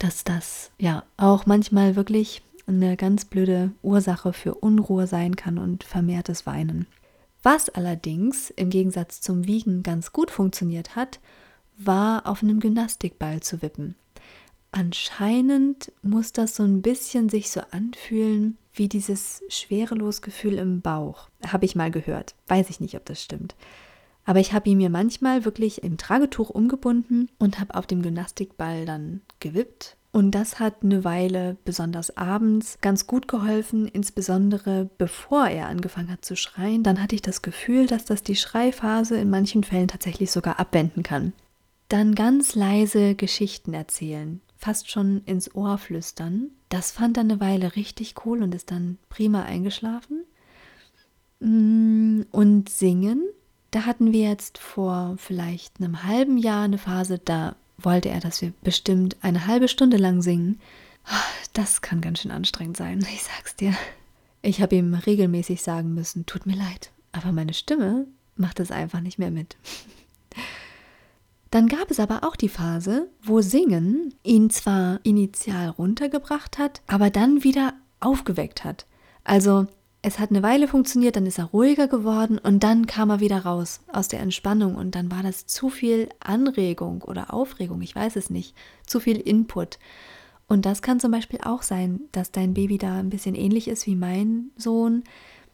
dass das ja auch manchmal wirklich eine ganz blöde Ursache für Unruhe sein kann und vermehrtes Weinen. Was allerdings im Gegensatz zum Wiegen ganz gut funktioniert hat, war, auf einem Gymnastikball zu wippen. Anscheinend muss das so ein bisschen sich so anfühlen wie dieses Schwerelosgefühl im Bauch. Habe ich mal gehört. Weiß ich nicht, ob das stimmt. Aber ich habe ihn mir manchmal wirklich im Tragetuch umgebunden und habe auf dem Gymnastikball dann gewippt. Und das hat eine Weile, besonders abends, ganz gut geholfen, insbesondere bevor er angefangen hat zu schreien. Dann hatte ich das Gefühl, dass das die Schreiphase in manchen Fällen tatsächlich sogar abwenden kann. Dann ganz leise Geschichten erzählen, fast schon ins Ohr flüstern. Das fand dann eine Weile richtig cool und ist dann prima eingeschlafen. Mm, und singen, da hatten wir jetzt vor vielleicht einem halben Jahr eine Phase, da wollte er, dass wir bestimmt eine halbe Stunde lang singen. Das kann ganz schön anstrengend sein, ich sag's dir. Ich habe ihm regelmäßig sagen müssen, tut mir leid, aber meine Stimme macht es einfach nicht mehr mit. Dann gab es aber auch die Phase, wo Singen ihn zwar initial runtergebracht hat, aber dann wieder aufgeweckt hat. Also es hat eine Weile funktioniert, dann ist er ruhiger geworden und dann kam er wieder raus aus der Entspannung und dann war das zu viel Anregung oder Aufregung, ich weiß es nicht, zu viel Input. Und das kann zum Beispiel auch sein, dass dein Baby da ein bisschen ähnlich ist wie mein Sohn,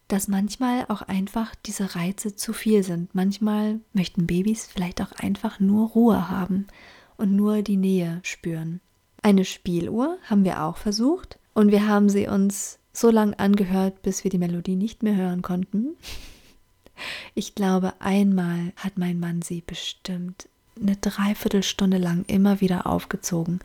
dass manchmal auch einfach diese Reize zu viel sind. Manchmal möchten Babys vielleicht auch einfach nur Ruhe haben und nur die Nähe spüren. Eine Spieluhr haben wir auch versucht und wir haben sie uns so lange angehört, bis wir die Melodie nicht mehr hören konnten. Ich glaube, einmal hat mein Mann sie bestimmt eine Dreiviertelstunde lang immer wieder aufgezogen.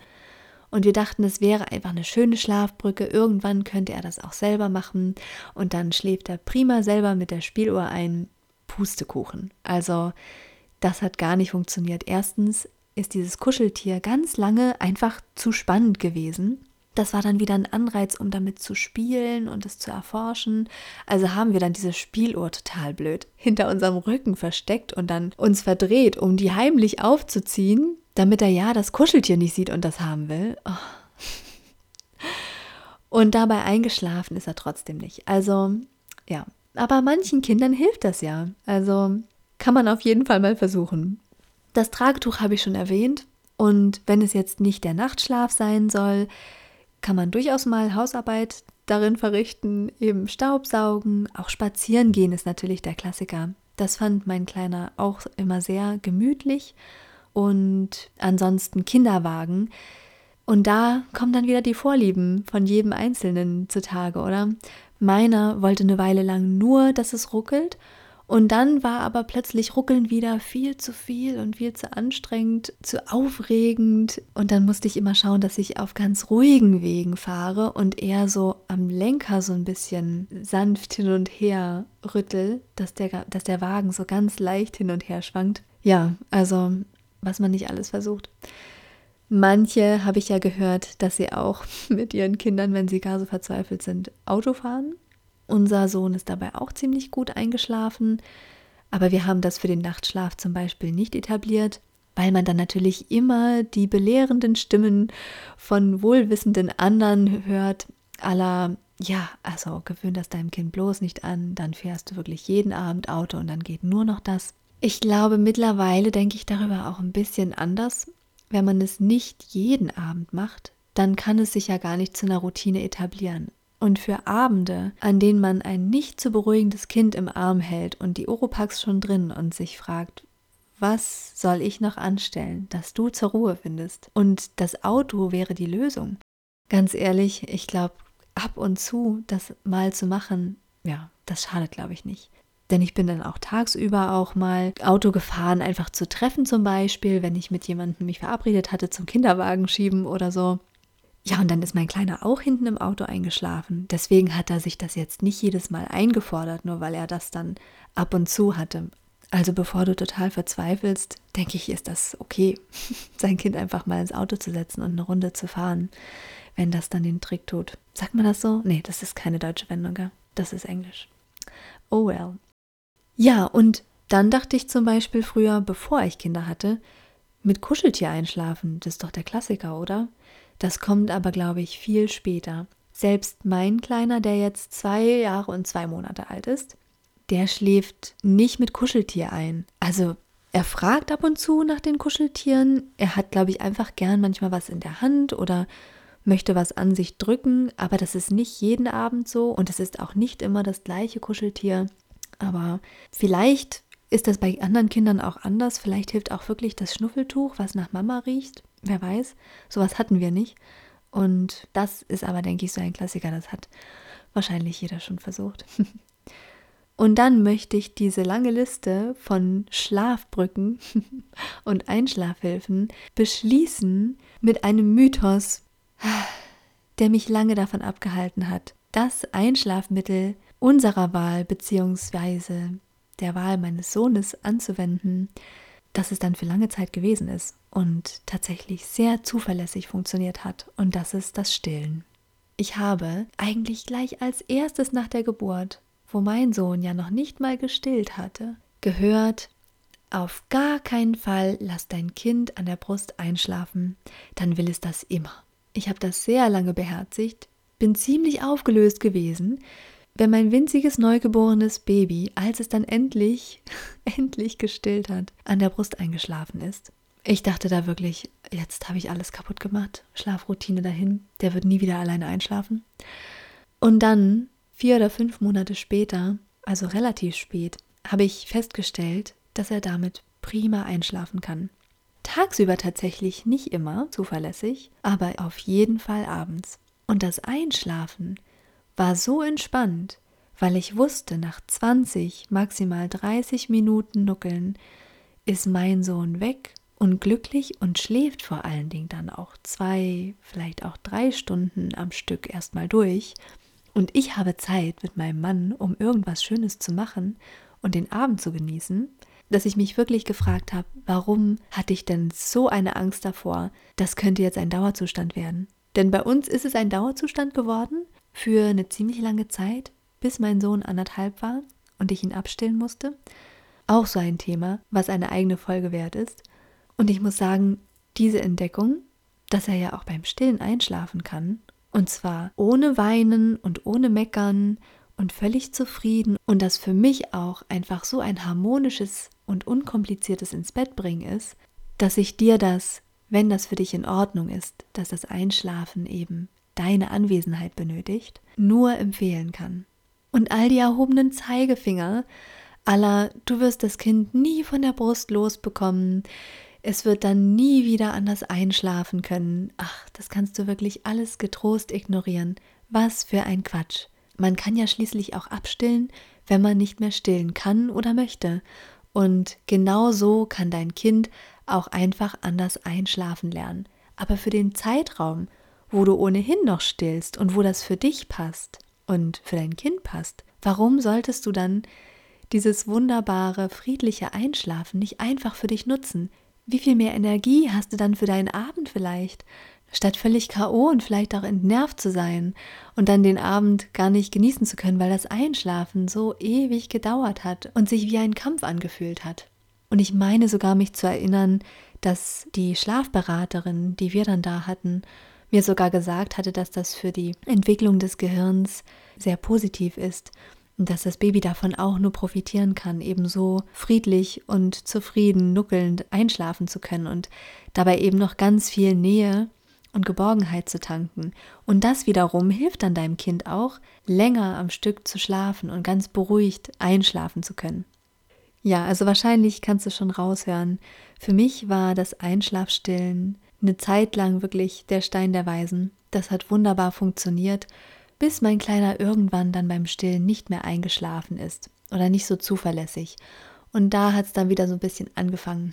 Und wir dachten, es wäre einfach eine schöne Schlafbrücke. Irgendwann könnte er das auch selber machen. Und dann schläft er prima selber mit der Spieluhr ein. Pustekuchen. Also, das hat gar nicht funktioniert. Erstens ist dieses Kuscheltier ganz lange einfach zu spannend gewesen. Das war dann wieder ein Anreiz, um damit zu spielen und es zu erforschen. Also haben wir dann diese Spieluhr total blöd hinter unserem Rücken versteckt und dann uns verdreht, um die heimlich aufzuziehen damit er ja das Kuscheltier nicht sieht und das haben will. Oh. Und dabei eingeschlafen ist er trotzdem nicht. Also, ja. Aber manchen Kindern hilft das ja. Also kann man auf jeden Fall mal versuchen. Das Tragetuch habe ich schon erwähnt. Und wenn es jetzt nicht der Nachtschlaf sein soll, kann man durchaus mal Hausarbeit darin verrichten, eben Staubsaugen, auch spazieren gehen ist natürlich der Klassiker. Das fand mein Kleiner auch immer sehr gemütlich und ansonsten Kinderwagen. Und da kommen dann wieder die Vorlieben von jedem Einzelnen zutage, oder? Meiner wollte eine Weile lang nur, dass es ruckelt. Und dann war aber plötzlich Ruckeln wieder viel zu viel und viel zu anstrengend, zu aufregend. Und dann musste ich immer schauen, dass ich auf ganz ruhigen Wegen fahre und eher so am Lenker so ein bisschen sanft hin und her rüttel, dass der, dass der Wagen so ganz leicht hin und her schwankt. Ja, also was man nicht alles versucht. Manche habe ich ja gehört, dass sie auch mit ihren Kindern, wenn sie gar so verzweifelt sind, Auto fahren. Unser Sohn ist dabei auch ziemlich gut eingeschlafen, aber wir haben das für den Nachtschlaf zum Beispiel nicht etabliert, weil man dann natürlich immer die belehrenden Stimmen von wohlwissenden anderen hört, aller ja, also gewöhn das deinem Kind bloß nicht an, dann fährst du wirklich jeden Abend Auto und dann geht nur noch das. Ich glaube, mittlerweile denke ich darüber auch ein bisschen anders. Wenn man es nicht jeden Abend macht, dann kann es sich ja gar nicht zu einer Routine etablieren. Und für Abende, an denen man ein nicht zu beruhigendes Kind im Arm hält und die Oropax schon drin und sich fragt, was soll ich noch anstellen, dass du zur Ruhe findest? Und das Auto wäre die Lösung. Ganz ehrlich, ich glaube, ab und zu das mal zu machen, ja, das schadet, glaube ich, nicht. Denn ich bin dann auch tagsüber auch mal Auto gefahren, einfach zu treffen zum Beispiel, wenn ich mit jemandem mich verabredet hatte zum Kinderwagen schieben oder so. Ja, und dann ist mein Kleiner auch hinten im Auto eingeschlafen. Deswegen hat er sich das jetzt nicht jedes Mal eingefordert, nur weil er das dann ab und zu hatte. Also bevor du total verzweifelst, denke ich, ist das okay, sein Kind einfach mal ins Auto zu setzen und eine Runde zu fahren, wenn das dann den Trick tut. Sagt man das so? Nee, das ist keine deutsche Wendung, gell? das ist Englisch. Oh well. Ja, und dann dachte ich zum Beispiel früher, bevor ich Kinder hatte, mit Kuscheltier einschlafen, das ist doch der Klassiker, oder? Das kommt aber, glaube ich, viel später. Selbst mein Kleiner, der jetzt zwei Jahre und zwei Monate alt ist, der schläft nicht mit Kuscheltier ein. Also er fragt ab und zu nach den Kuscheltieren. Er hat, glaube ich, einfach gern manchmal was in der Hand oder möchte was an sich drücken, aber das ist nicht jeden Abend so und es ist auch nicht immer das gleiche Kuscheltier. Aber vielleicht ist das bei anderen Kindern auch anders. Vielleicht hilft auch wirklich das Schnuffeltuch, was nach Mama riecht. Wer weiß. Sowas hatten wir nicht. Und das ist aber, denke ich, so ein Klassiker. Das hat wahrscheinlich jeder schon versucht. Und dann möchte ich diese lange Liste von Schlafbrücken und Einschlafhilfen beschließen mit einem Mythos, der mich lange davon abgehalten hat, das Einschlafmittel unserer Wahl bzw. der Wahl meines Sohnes anzuwenden, dass es dann für lange Zeit gewesen ist und tatsächlich sehr zuverlässig funktioniert hat und das ist das Stillen. Ich habe eigentlich gleich als erstes nach der Geburt wo mein Sohn ja noch nicht mal gestillt hatte, gehört, auf gar keinen Fall lass dein Kind an der Brust einschlafen, dann will es das immer. Ich habe das sehr lange beherzigt, bin ziemlich aufgelöst gewesen, wenn mein winziges neugeborenes Baby, als es dann endlich, endlich gestillt hat, an der Brust eingeschlafen ist. Ich dachte da wirklich, jetzt habe ich alles kaputt gemacht, Schlafroutine dahin, der wird nie wieder alleine einschlafen. Und dann Vier oder fünf Monate später, also relativ spät, habe ich festgestellt, dass er damit prima einschlafen kann. Tagsüber tatsächlich nicht immer zuverlässig, aber auf jeden Fall abends. Und das Einschlafen war so entspannt, weil ich wusste, nach 20, maximal 30 Minuten Nuckeln ist mein Sohn weg und glücklich und schläft vor allen Dingen dann auch zwei, vielleicht auch drei Stunden am Stück erstmal durch und ich habe Zeit mit meinem Mann, um irgendwas Schönes zu machen und den Abend zu genießen, dass ich mich wirklich gefragt habe, warum hatte ich denn so eine Angst davor, das könnte jetzt ein Dauerzustand werden. Denn bei uns ist es ein Dauerzustand geworden für eine ziemlich lange Zeit, bis mein Sohn anderthalb war und ich ihn abstillen musste. Auch so ein Thema, was eine eigene Folge wert ist. Und ich muss sagen, diese Entdeckung, dass er ja auch beim Stillen einschlafen kann und zwar ohne Weinen und ohne Meckern und völlig zufrieden. Und das für mich auch einfach so ein harmonisches und unkompliziertes ins Bett bringen ist, dass ich dir das, wenn das für dich in Ordnung ist, dass das Einschlafen eben deine Anwesenheit benötigt, nur empfehlen kann. Und all die erhobenen Zeigefinger aller, du wirst das Kind nie von der Brust losbekommen, es wird dann nie wieder anders einschlafen können. Ach, das kannst du wirklich alles getrost ignorieren. Was für ein Quatsch. Man kann ja schließlich auch abstillen, wenn man nicht mehr stillen kann oder möchte. Und genau so kann dein Kind auch einfach anders einschlafen lernen. Aber für den Zeitraum, wo du ohnehin noch stillst und wo das für dich passt und für dein Kind passt, warum solltest du dann dieses wunderbare, friedliche Einschlafen nicht einfach für dich nutzen? Wie viel mehr Energie hast du dann für deinen Abend vielleicht, statt völlig KO und vielleicht auch entnervt zu sein und dann den Abend gar nicht genießen zu können, weil das Einschlafen so ewig gedauert hat und sich wie ein Kampf angefühlt hat. Und ich meine sogar mich zu erinnern, dass die Schlafberaterin, die wir dann da hatten, mir sogar gesagt hatte, dass das für die Entwicklung des Gehirns sehr positiv ist dass das Baby davon auch nur profitieren kann, eben so friedlich und zufrieden, nuckelnd einschlafen zu können und dabei eben noch ganz viel Nähe und Geborgenheit zu tanken. Und das wiederum hilft dann deinem Kind auch, länger am Stück zu schlafen und ganz beruhigt einschlafen zu können. Ja, also wahrscheinlich kannst du schon raushören. Für mich war das Einschlafstillen eine Zeit lang wirklich der Stein der Weisen. Das hat wunderbar funktioniert bis mein Kleiner irgendwann dann beim Stillen nicht mehr eingeschlafen ist oder nicht so zuverlässig. Und da hat es dann wieder so ein bisschen angefangen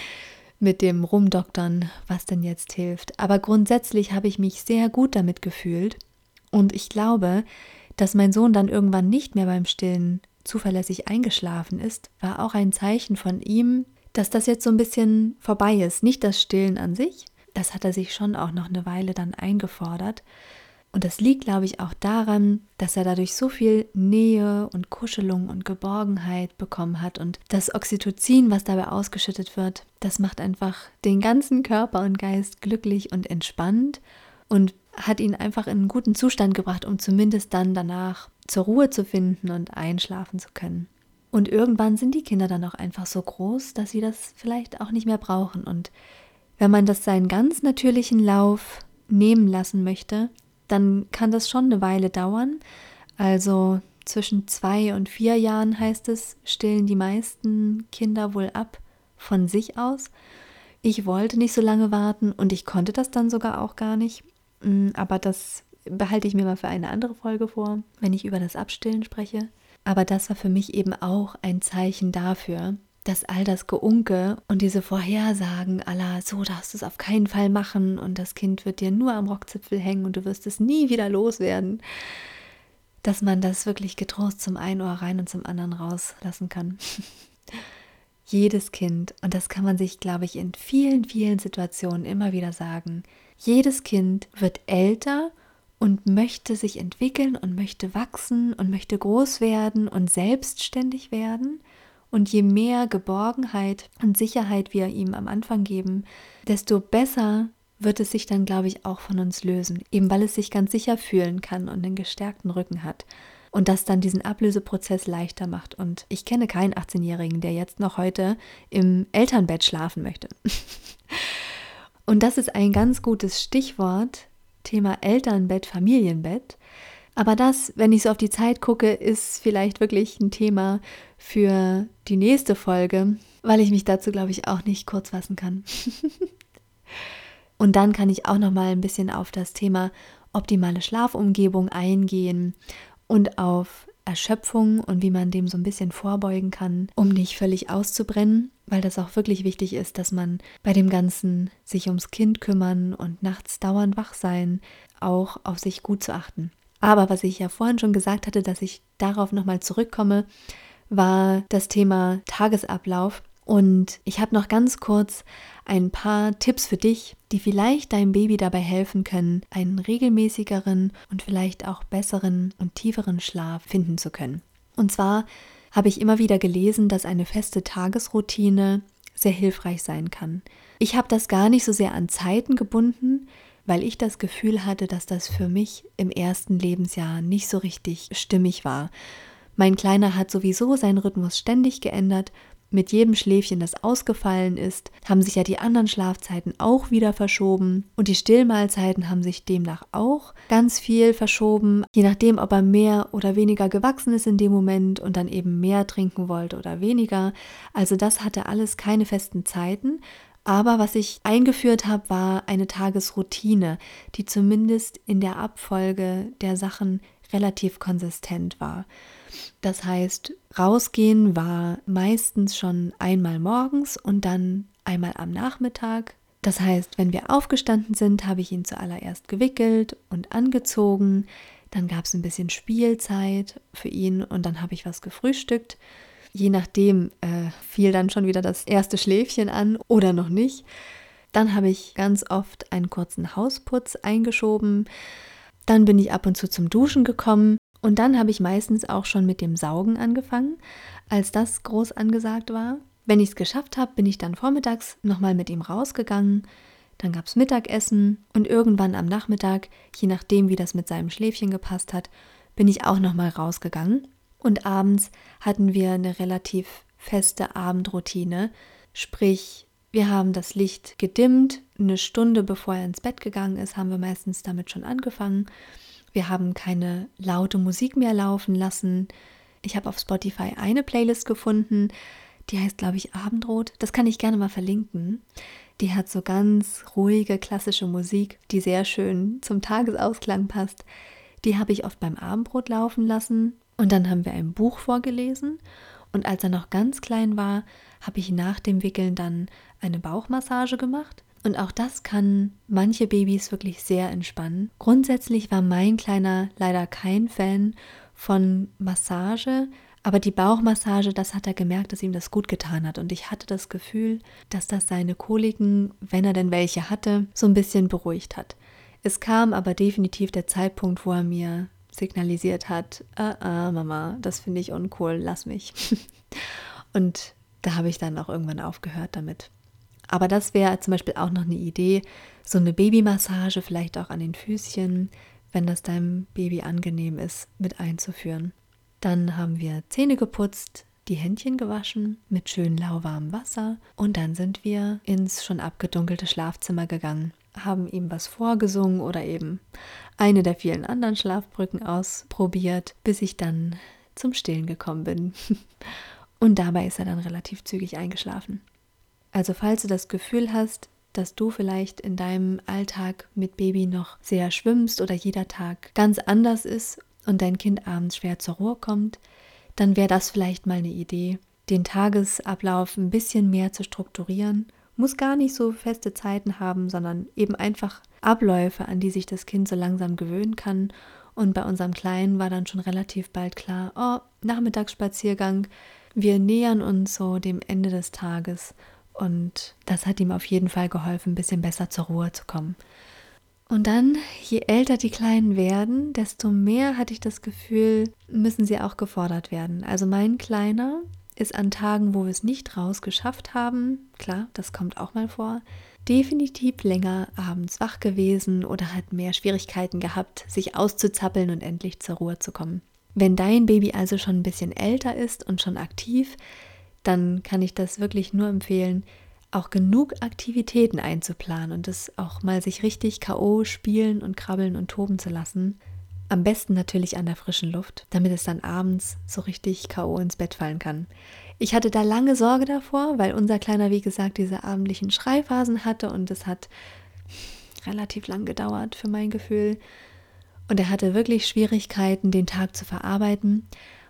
mit dem Rumdoktern, was denn jetzt hilft. Aber grundsätzlich habe ich mich sehr gut damit gefühlt und ich glaube, dass mein Sohn dann irgendwann nicht mehr beim Stillen zuverlässig eingeschlafen ist, war auch ein Zeichen von ihm, dass das jetzt so ein bisschen vorbei ist. Nicht das Stillen an sich, das hat er sich schon auch noch eine Weile dann eingefordert, und das liegt, glaube ich, auch daran, dass er dadurch so viel Nähe und Kuschelung und Geborgenheit bekommen hat. Und das Oxytocin, was dabei ausgeschüttet wird, das macht einfach den ganzen Körper und Geist glücklich und entspannt und hat ihn einfach in einen guten Zustand gebracht, um zumindest dann danach zur Ruhe zu finden und einschlafen zu können. Und irgendwann sind die Kinder dann auch einfach so groß, dass sie das vielleicht auch nicht mehr brauchen. Und wenn man das seinen ganz natürlichen Lauf nehmen lassen möchte, dann kann das schon eine Weile dauern. Also zwischen zwei und vier Jahren heißt es, stillen die meisten Kinder wohl ab von sich aus. Ich wollte nicht so lange warten und ich konnte das dann sogar auch gar nicht. Mm, aber das behalte ich mir mal für eine andere Folge vor, wenn ich über das Abstillen spreche. Aber das war für mich eben auch ein Zeichen dafür, dass all das Geunke und diese Vorhersagen aller, so darfst du es auf keinen Fall machen und das Kind wird dir nur am Rockzipfel hängen und du wirst es nie wieder loswerden, dass man das wirklich getrost zum einen Ohr rein und zum anderen rauslassen kann. jedes Kind, und das kann man sich, glaube ich, in vielen, vielen Situationen immer wieder sagen, jedes Kind wird älter und möchte sich entwickeln und möchte wachsen und möchte groß werden und selbstständig werden. Und je mehr Geborgenheit und Sicherheit wir ihm am Anfang geben, desto besser wird es sich dann, glaube ich, auch von uns lösen, eben weil es sich ganz sicher fühlen kann und einen gestärkten Rücken hat. Und das dann diesen Ablöseprozess leichter macht. Und ich kenne keinen 18-Jährigen, der jetzt noch heute im Elternbett schlafen möchte. und das ist ein ganz gutes Stichwort, Thema Elternbett, Familienbett. Aber das, wenn ich so auf die Zeit gucke, ist vielleicht wirklich ein Thema für die nächste Folge, weil ich mich dazu, glaube ich, auch nicht kurz fassen kann. Und dann kann ich auch noch mal ein bisschen auf das Thema optimale Schlafumgebung eingehen und auf Erschöpfung und wie man dem so ein bisschen vorbeugen kann, um nicht völlig auszubrennen, weil das auch wirklich wichtig ist, dass man bei dem Ganzen sich ums Kind kümmern und nachts dauernd wach sein, auch auf sich gut zu achten. Aber was ich ja vorhin schon gesagt hatte, dass ich darauf nochmal zurückkomme, war das Thema Tagesablauf. Und ich habe noch ganz kurz ein paar Tipps für dich, die vielleicht deinem Baby dabei helfen können, einen regelmäßigeren und vielleicht auch besseren und tieferen Schlaf finden zu können. Und zwar habe ich immer wieder gelesen, dass eine feste Tagesroutine sehr hilfreich sein kann. Ich habe das gar nicht so sehr an Zeiten gebunden, weil ich das Gefühl hatte, dass das für mich im ersten Lebensjahr nicht so richtig stimmig war. Mein Kleiner hat sowieso seinen Rhythmus ständig geändert. Mit jedem Schläfchen, das ausgefallen ist, haben sich ja die anderen Schlafzeiten auch wieder verschoben und die Stillmahlzeiten haben sich demnach auch ganz viel verschoben, je nachdem, ob er mehr oder weniger gewachsen ist in dem Moment und dann eben mehr trinken wollte oder weniger. Also das hatte alles keine festen Zeiten, aber was ich eingeführt habe, war eine Tagesroutine, die zumindest in der Abfolge der Sachen relativ konsistent war. Das heißt, rausgehen war meistens schon einmal morgens und dann einmal am Nachmittag. Das heißt, wenn wir aufgestanden sind, habe ich ihn zuallererst gewickelt und angezogen. Dann gab es ein bisschen Spielzeit für ihn und dann habe ich was gefrühstückt. Je nachdem äh, fiel dann schon wieder das erste Schläfchen an oder noch nicht. Dann habe ich ganz oft einen kurzen Hausputz eingeschoben. Dann bin ich ab und zu zum Duschen gekommen und dann habe ich meistens auch schon mit dem Saugen angefangen, als das groß angesagt war. Wenn ich es geschafft habe, bin ich dann vormittags nochmal mit ihm rausgegangen. Dann gab es Mittagessen und irgendwann am Nachmittag, je nachdem, wie das mit seinem Schläfchen gepasst hat, bin ich auch nochmal rausgegangen. Und abends hatten wir eine relativ feste Abendroutine, sprich, wir haben das Licht gedimmt, eine Stunde bevor er ins Bett gegangen ist, haben wir meistens damit schon angefangen. Wir haben keine laute Musik mehr laufen lassen. Ich habe auf Spotify eine Playlist gefunden, die heißt, glaube ich, Abendrot. Das kann ich gerne mal verlinken. Die hat so ganz ruhige klassische Musik, die sehr schön zum Tagesausklang passt. Die habe ich oft beim Abendbrot laufen lassen und dann haben wir ein Buch vorgelesen und als er noch ganz klein war, habe ich nach dem Wickeln dann eine Bauchmassage gemacht. Und auch das kann manche Babys wirklich sehr entspannen. Grundsätzlich war mein Kleiner leider kein Fan von Massage, aber die Bauchmassage, das hat er gemerkt, dass ihm das gut getan hat. Und ich hatte das Gefühl, dass das seine Koliken, wenn er denn welche hatte, so ein bisschen beruhigt hat. Es kam aber definitiv der Zeitpunkt, wo er mir signalisiert hat, äh, äh, Mama, das finde ich uncool, lass mich. Und da habe ich dann auch irgendwann aufgehört damit. Aber das wäre zum Beispiel auch noch eine Idee, so eine Babymassage vielleicht auch an den Füßchen, wenn das deinem Baby angenehm ist, mit einzuführen. Dann haben wir Zähne geputzt, die Händchen gewaschen mit schön lauwarmem Wasser und dann sind wir ins schon abgedunkelte Schlafzimmer gegangen, haben ihm was vorgesungen oder eben eine der vielen anderen Schlafbrücken ausprobiert, bis ich dann zum Stillen gekommen bin. Und dabei ist er dann relativ zügig eingeschlafen. Also falls du das Gefühl hast, dass du vielleicht in deinem Alltag mit Baby noch sehr schwimmst oder jeder Tag ganz anders ist und dein Kind abends schwer zur Ruhe kommt, dann wäre das vielleicht mal eine Idee, den Tagesablauf ein bisschen mehr zu strukturieren. Muss gar nicht so feste Zeiten haben, sondern eben einfach Abläufe, an die sich das Kind so langsam gewöhnen kann. Und bei unserem Kleinen war dann schon relativ bald klar, oh, Nachmittagsspaziergang, wir nähern uns so dem Ende des Tages. Und das hat ihm auf jeden Fall geholfen, ein bisschen besser zur Ruhe zu kommen. Und dann, je älter die Kleinen werden, desto mehr hatte ich das Gefühl, müssen sie auch gefordert werden. Also mein Kleiner ist an Tagen, wo wir es nicht raus geschafft haben, klar, das kommt auch mal vor, definitiv länger abends wach gewesen oder hat mehr Schwierigkeiten gehabt, sich auszuzappeln und endlich zur Ruhe zu kommen. Wenn dein Baby also schon ein bisschen älter ist und schon aktiv, dann kann ich das wirklich nur empfehlen, auch genug Aktivitäten einzuplanen und es auch mal sich richtig KO spielen und krabbeln und toben zu lassen. Am besten natürlich an der frischen Luft, damit es dann abends so richtig KO ins Bett fallen kann. Ich hatte da lange Sorge davor, weil unser Kleiner, wie gesagt, diese abendlichen Schreiphasen hatte und es hat relativ lang gedauert für mein Gefühl. Und er hatte wirklich Schwierigkeiten, den Tag zu verarbeiten.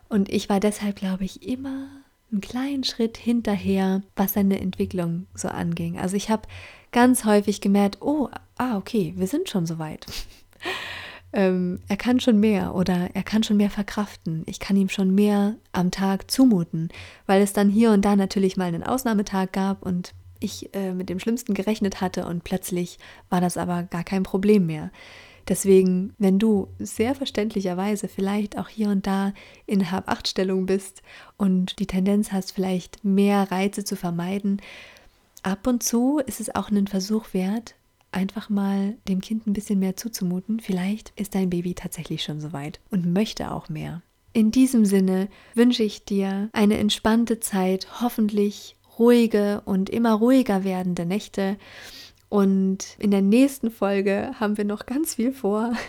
Und ich war deshalb, glaube ich, immer einen kleinen Schritt hinterher, was seine Entwicklung so anging. Also ich habe ganz häufig gemerkt, oh, ah, okay, wir sind schon so weit. ähm, er kann schon mehr oder er kann schon mehr verkraften. Ich kann ihm schon mehr am Tag zumuten, weil es dann hier und da natürlich mal einen Ausnahmetag gab und ich äh, mit dem Schlimmsten gerechnet hatte und plötzlich war das aber gar kein Problem mehr. Deswegen, wenn du sehr verständlicherweise vielleicht auch hier und da in Hab-Acht-Stellung bist und die Tendenz hast, vielleicht mehr Reize zu vermeiden, ab und zu ist es auch einen Versuch wert, einfach mal dem Kind ein bisschen mehr zuzumuten. Vielleicht ist dein Baby tatsächlich schon soweit und möchte auch mehr. In diesem Sinne wünsche ich dir eine entspannte Zeit, hoffentlich ruhige und immer ruhiger werdende Nächte und in der nächsten Folge haben wir noch ganz viel vor.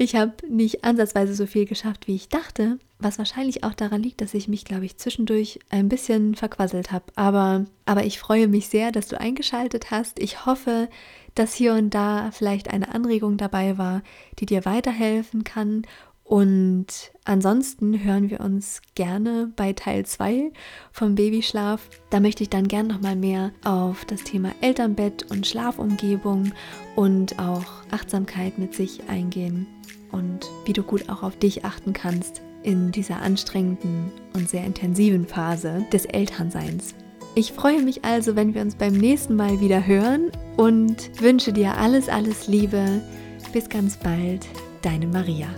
Ich habe nicht ansatzweise so viel geschafft, wie ich dachte, was wahrscheinlich auch daran liegt, dass ich mich, glaube ich, zwischendurch ein bisschen verquasselt habe. Aber, aber ich freue mich sehr, dass du eingeschaltet hast. Ich hoffe, dass hier und da vielleicht eine Anregung dabei war, die dir weiterhelfen kann und ansonsten hören wir uns gerne bei Teil 2 vom Babyschlaf. Da möchte ich dann gerne nochmal mehr auf das Thema Elternbett und Schlafumgebung und auch Achtsamkeit mit sich eingehen und wie du gut auch auf dich achten kannst in dieser anstrengenden und sehr intensiven Phase des Elternseins. Ich freue mich also, wenn wir uns beim nächsten Mal wieder hören und wünsche dir alles, alles Liebe. Bis ganz bald, deine Maria.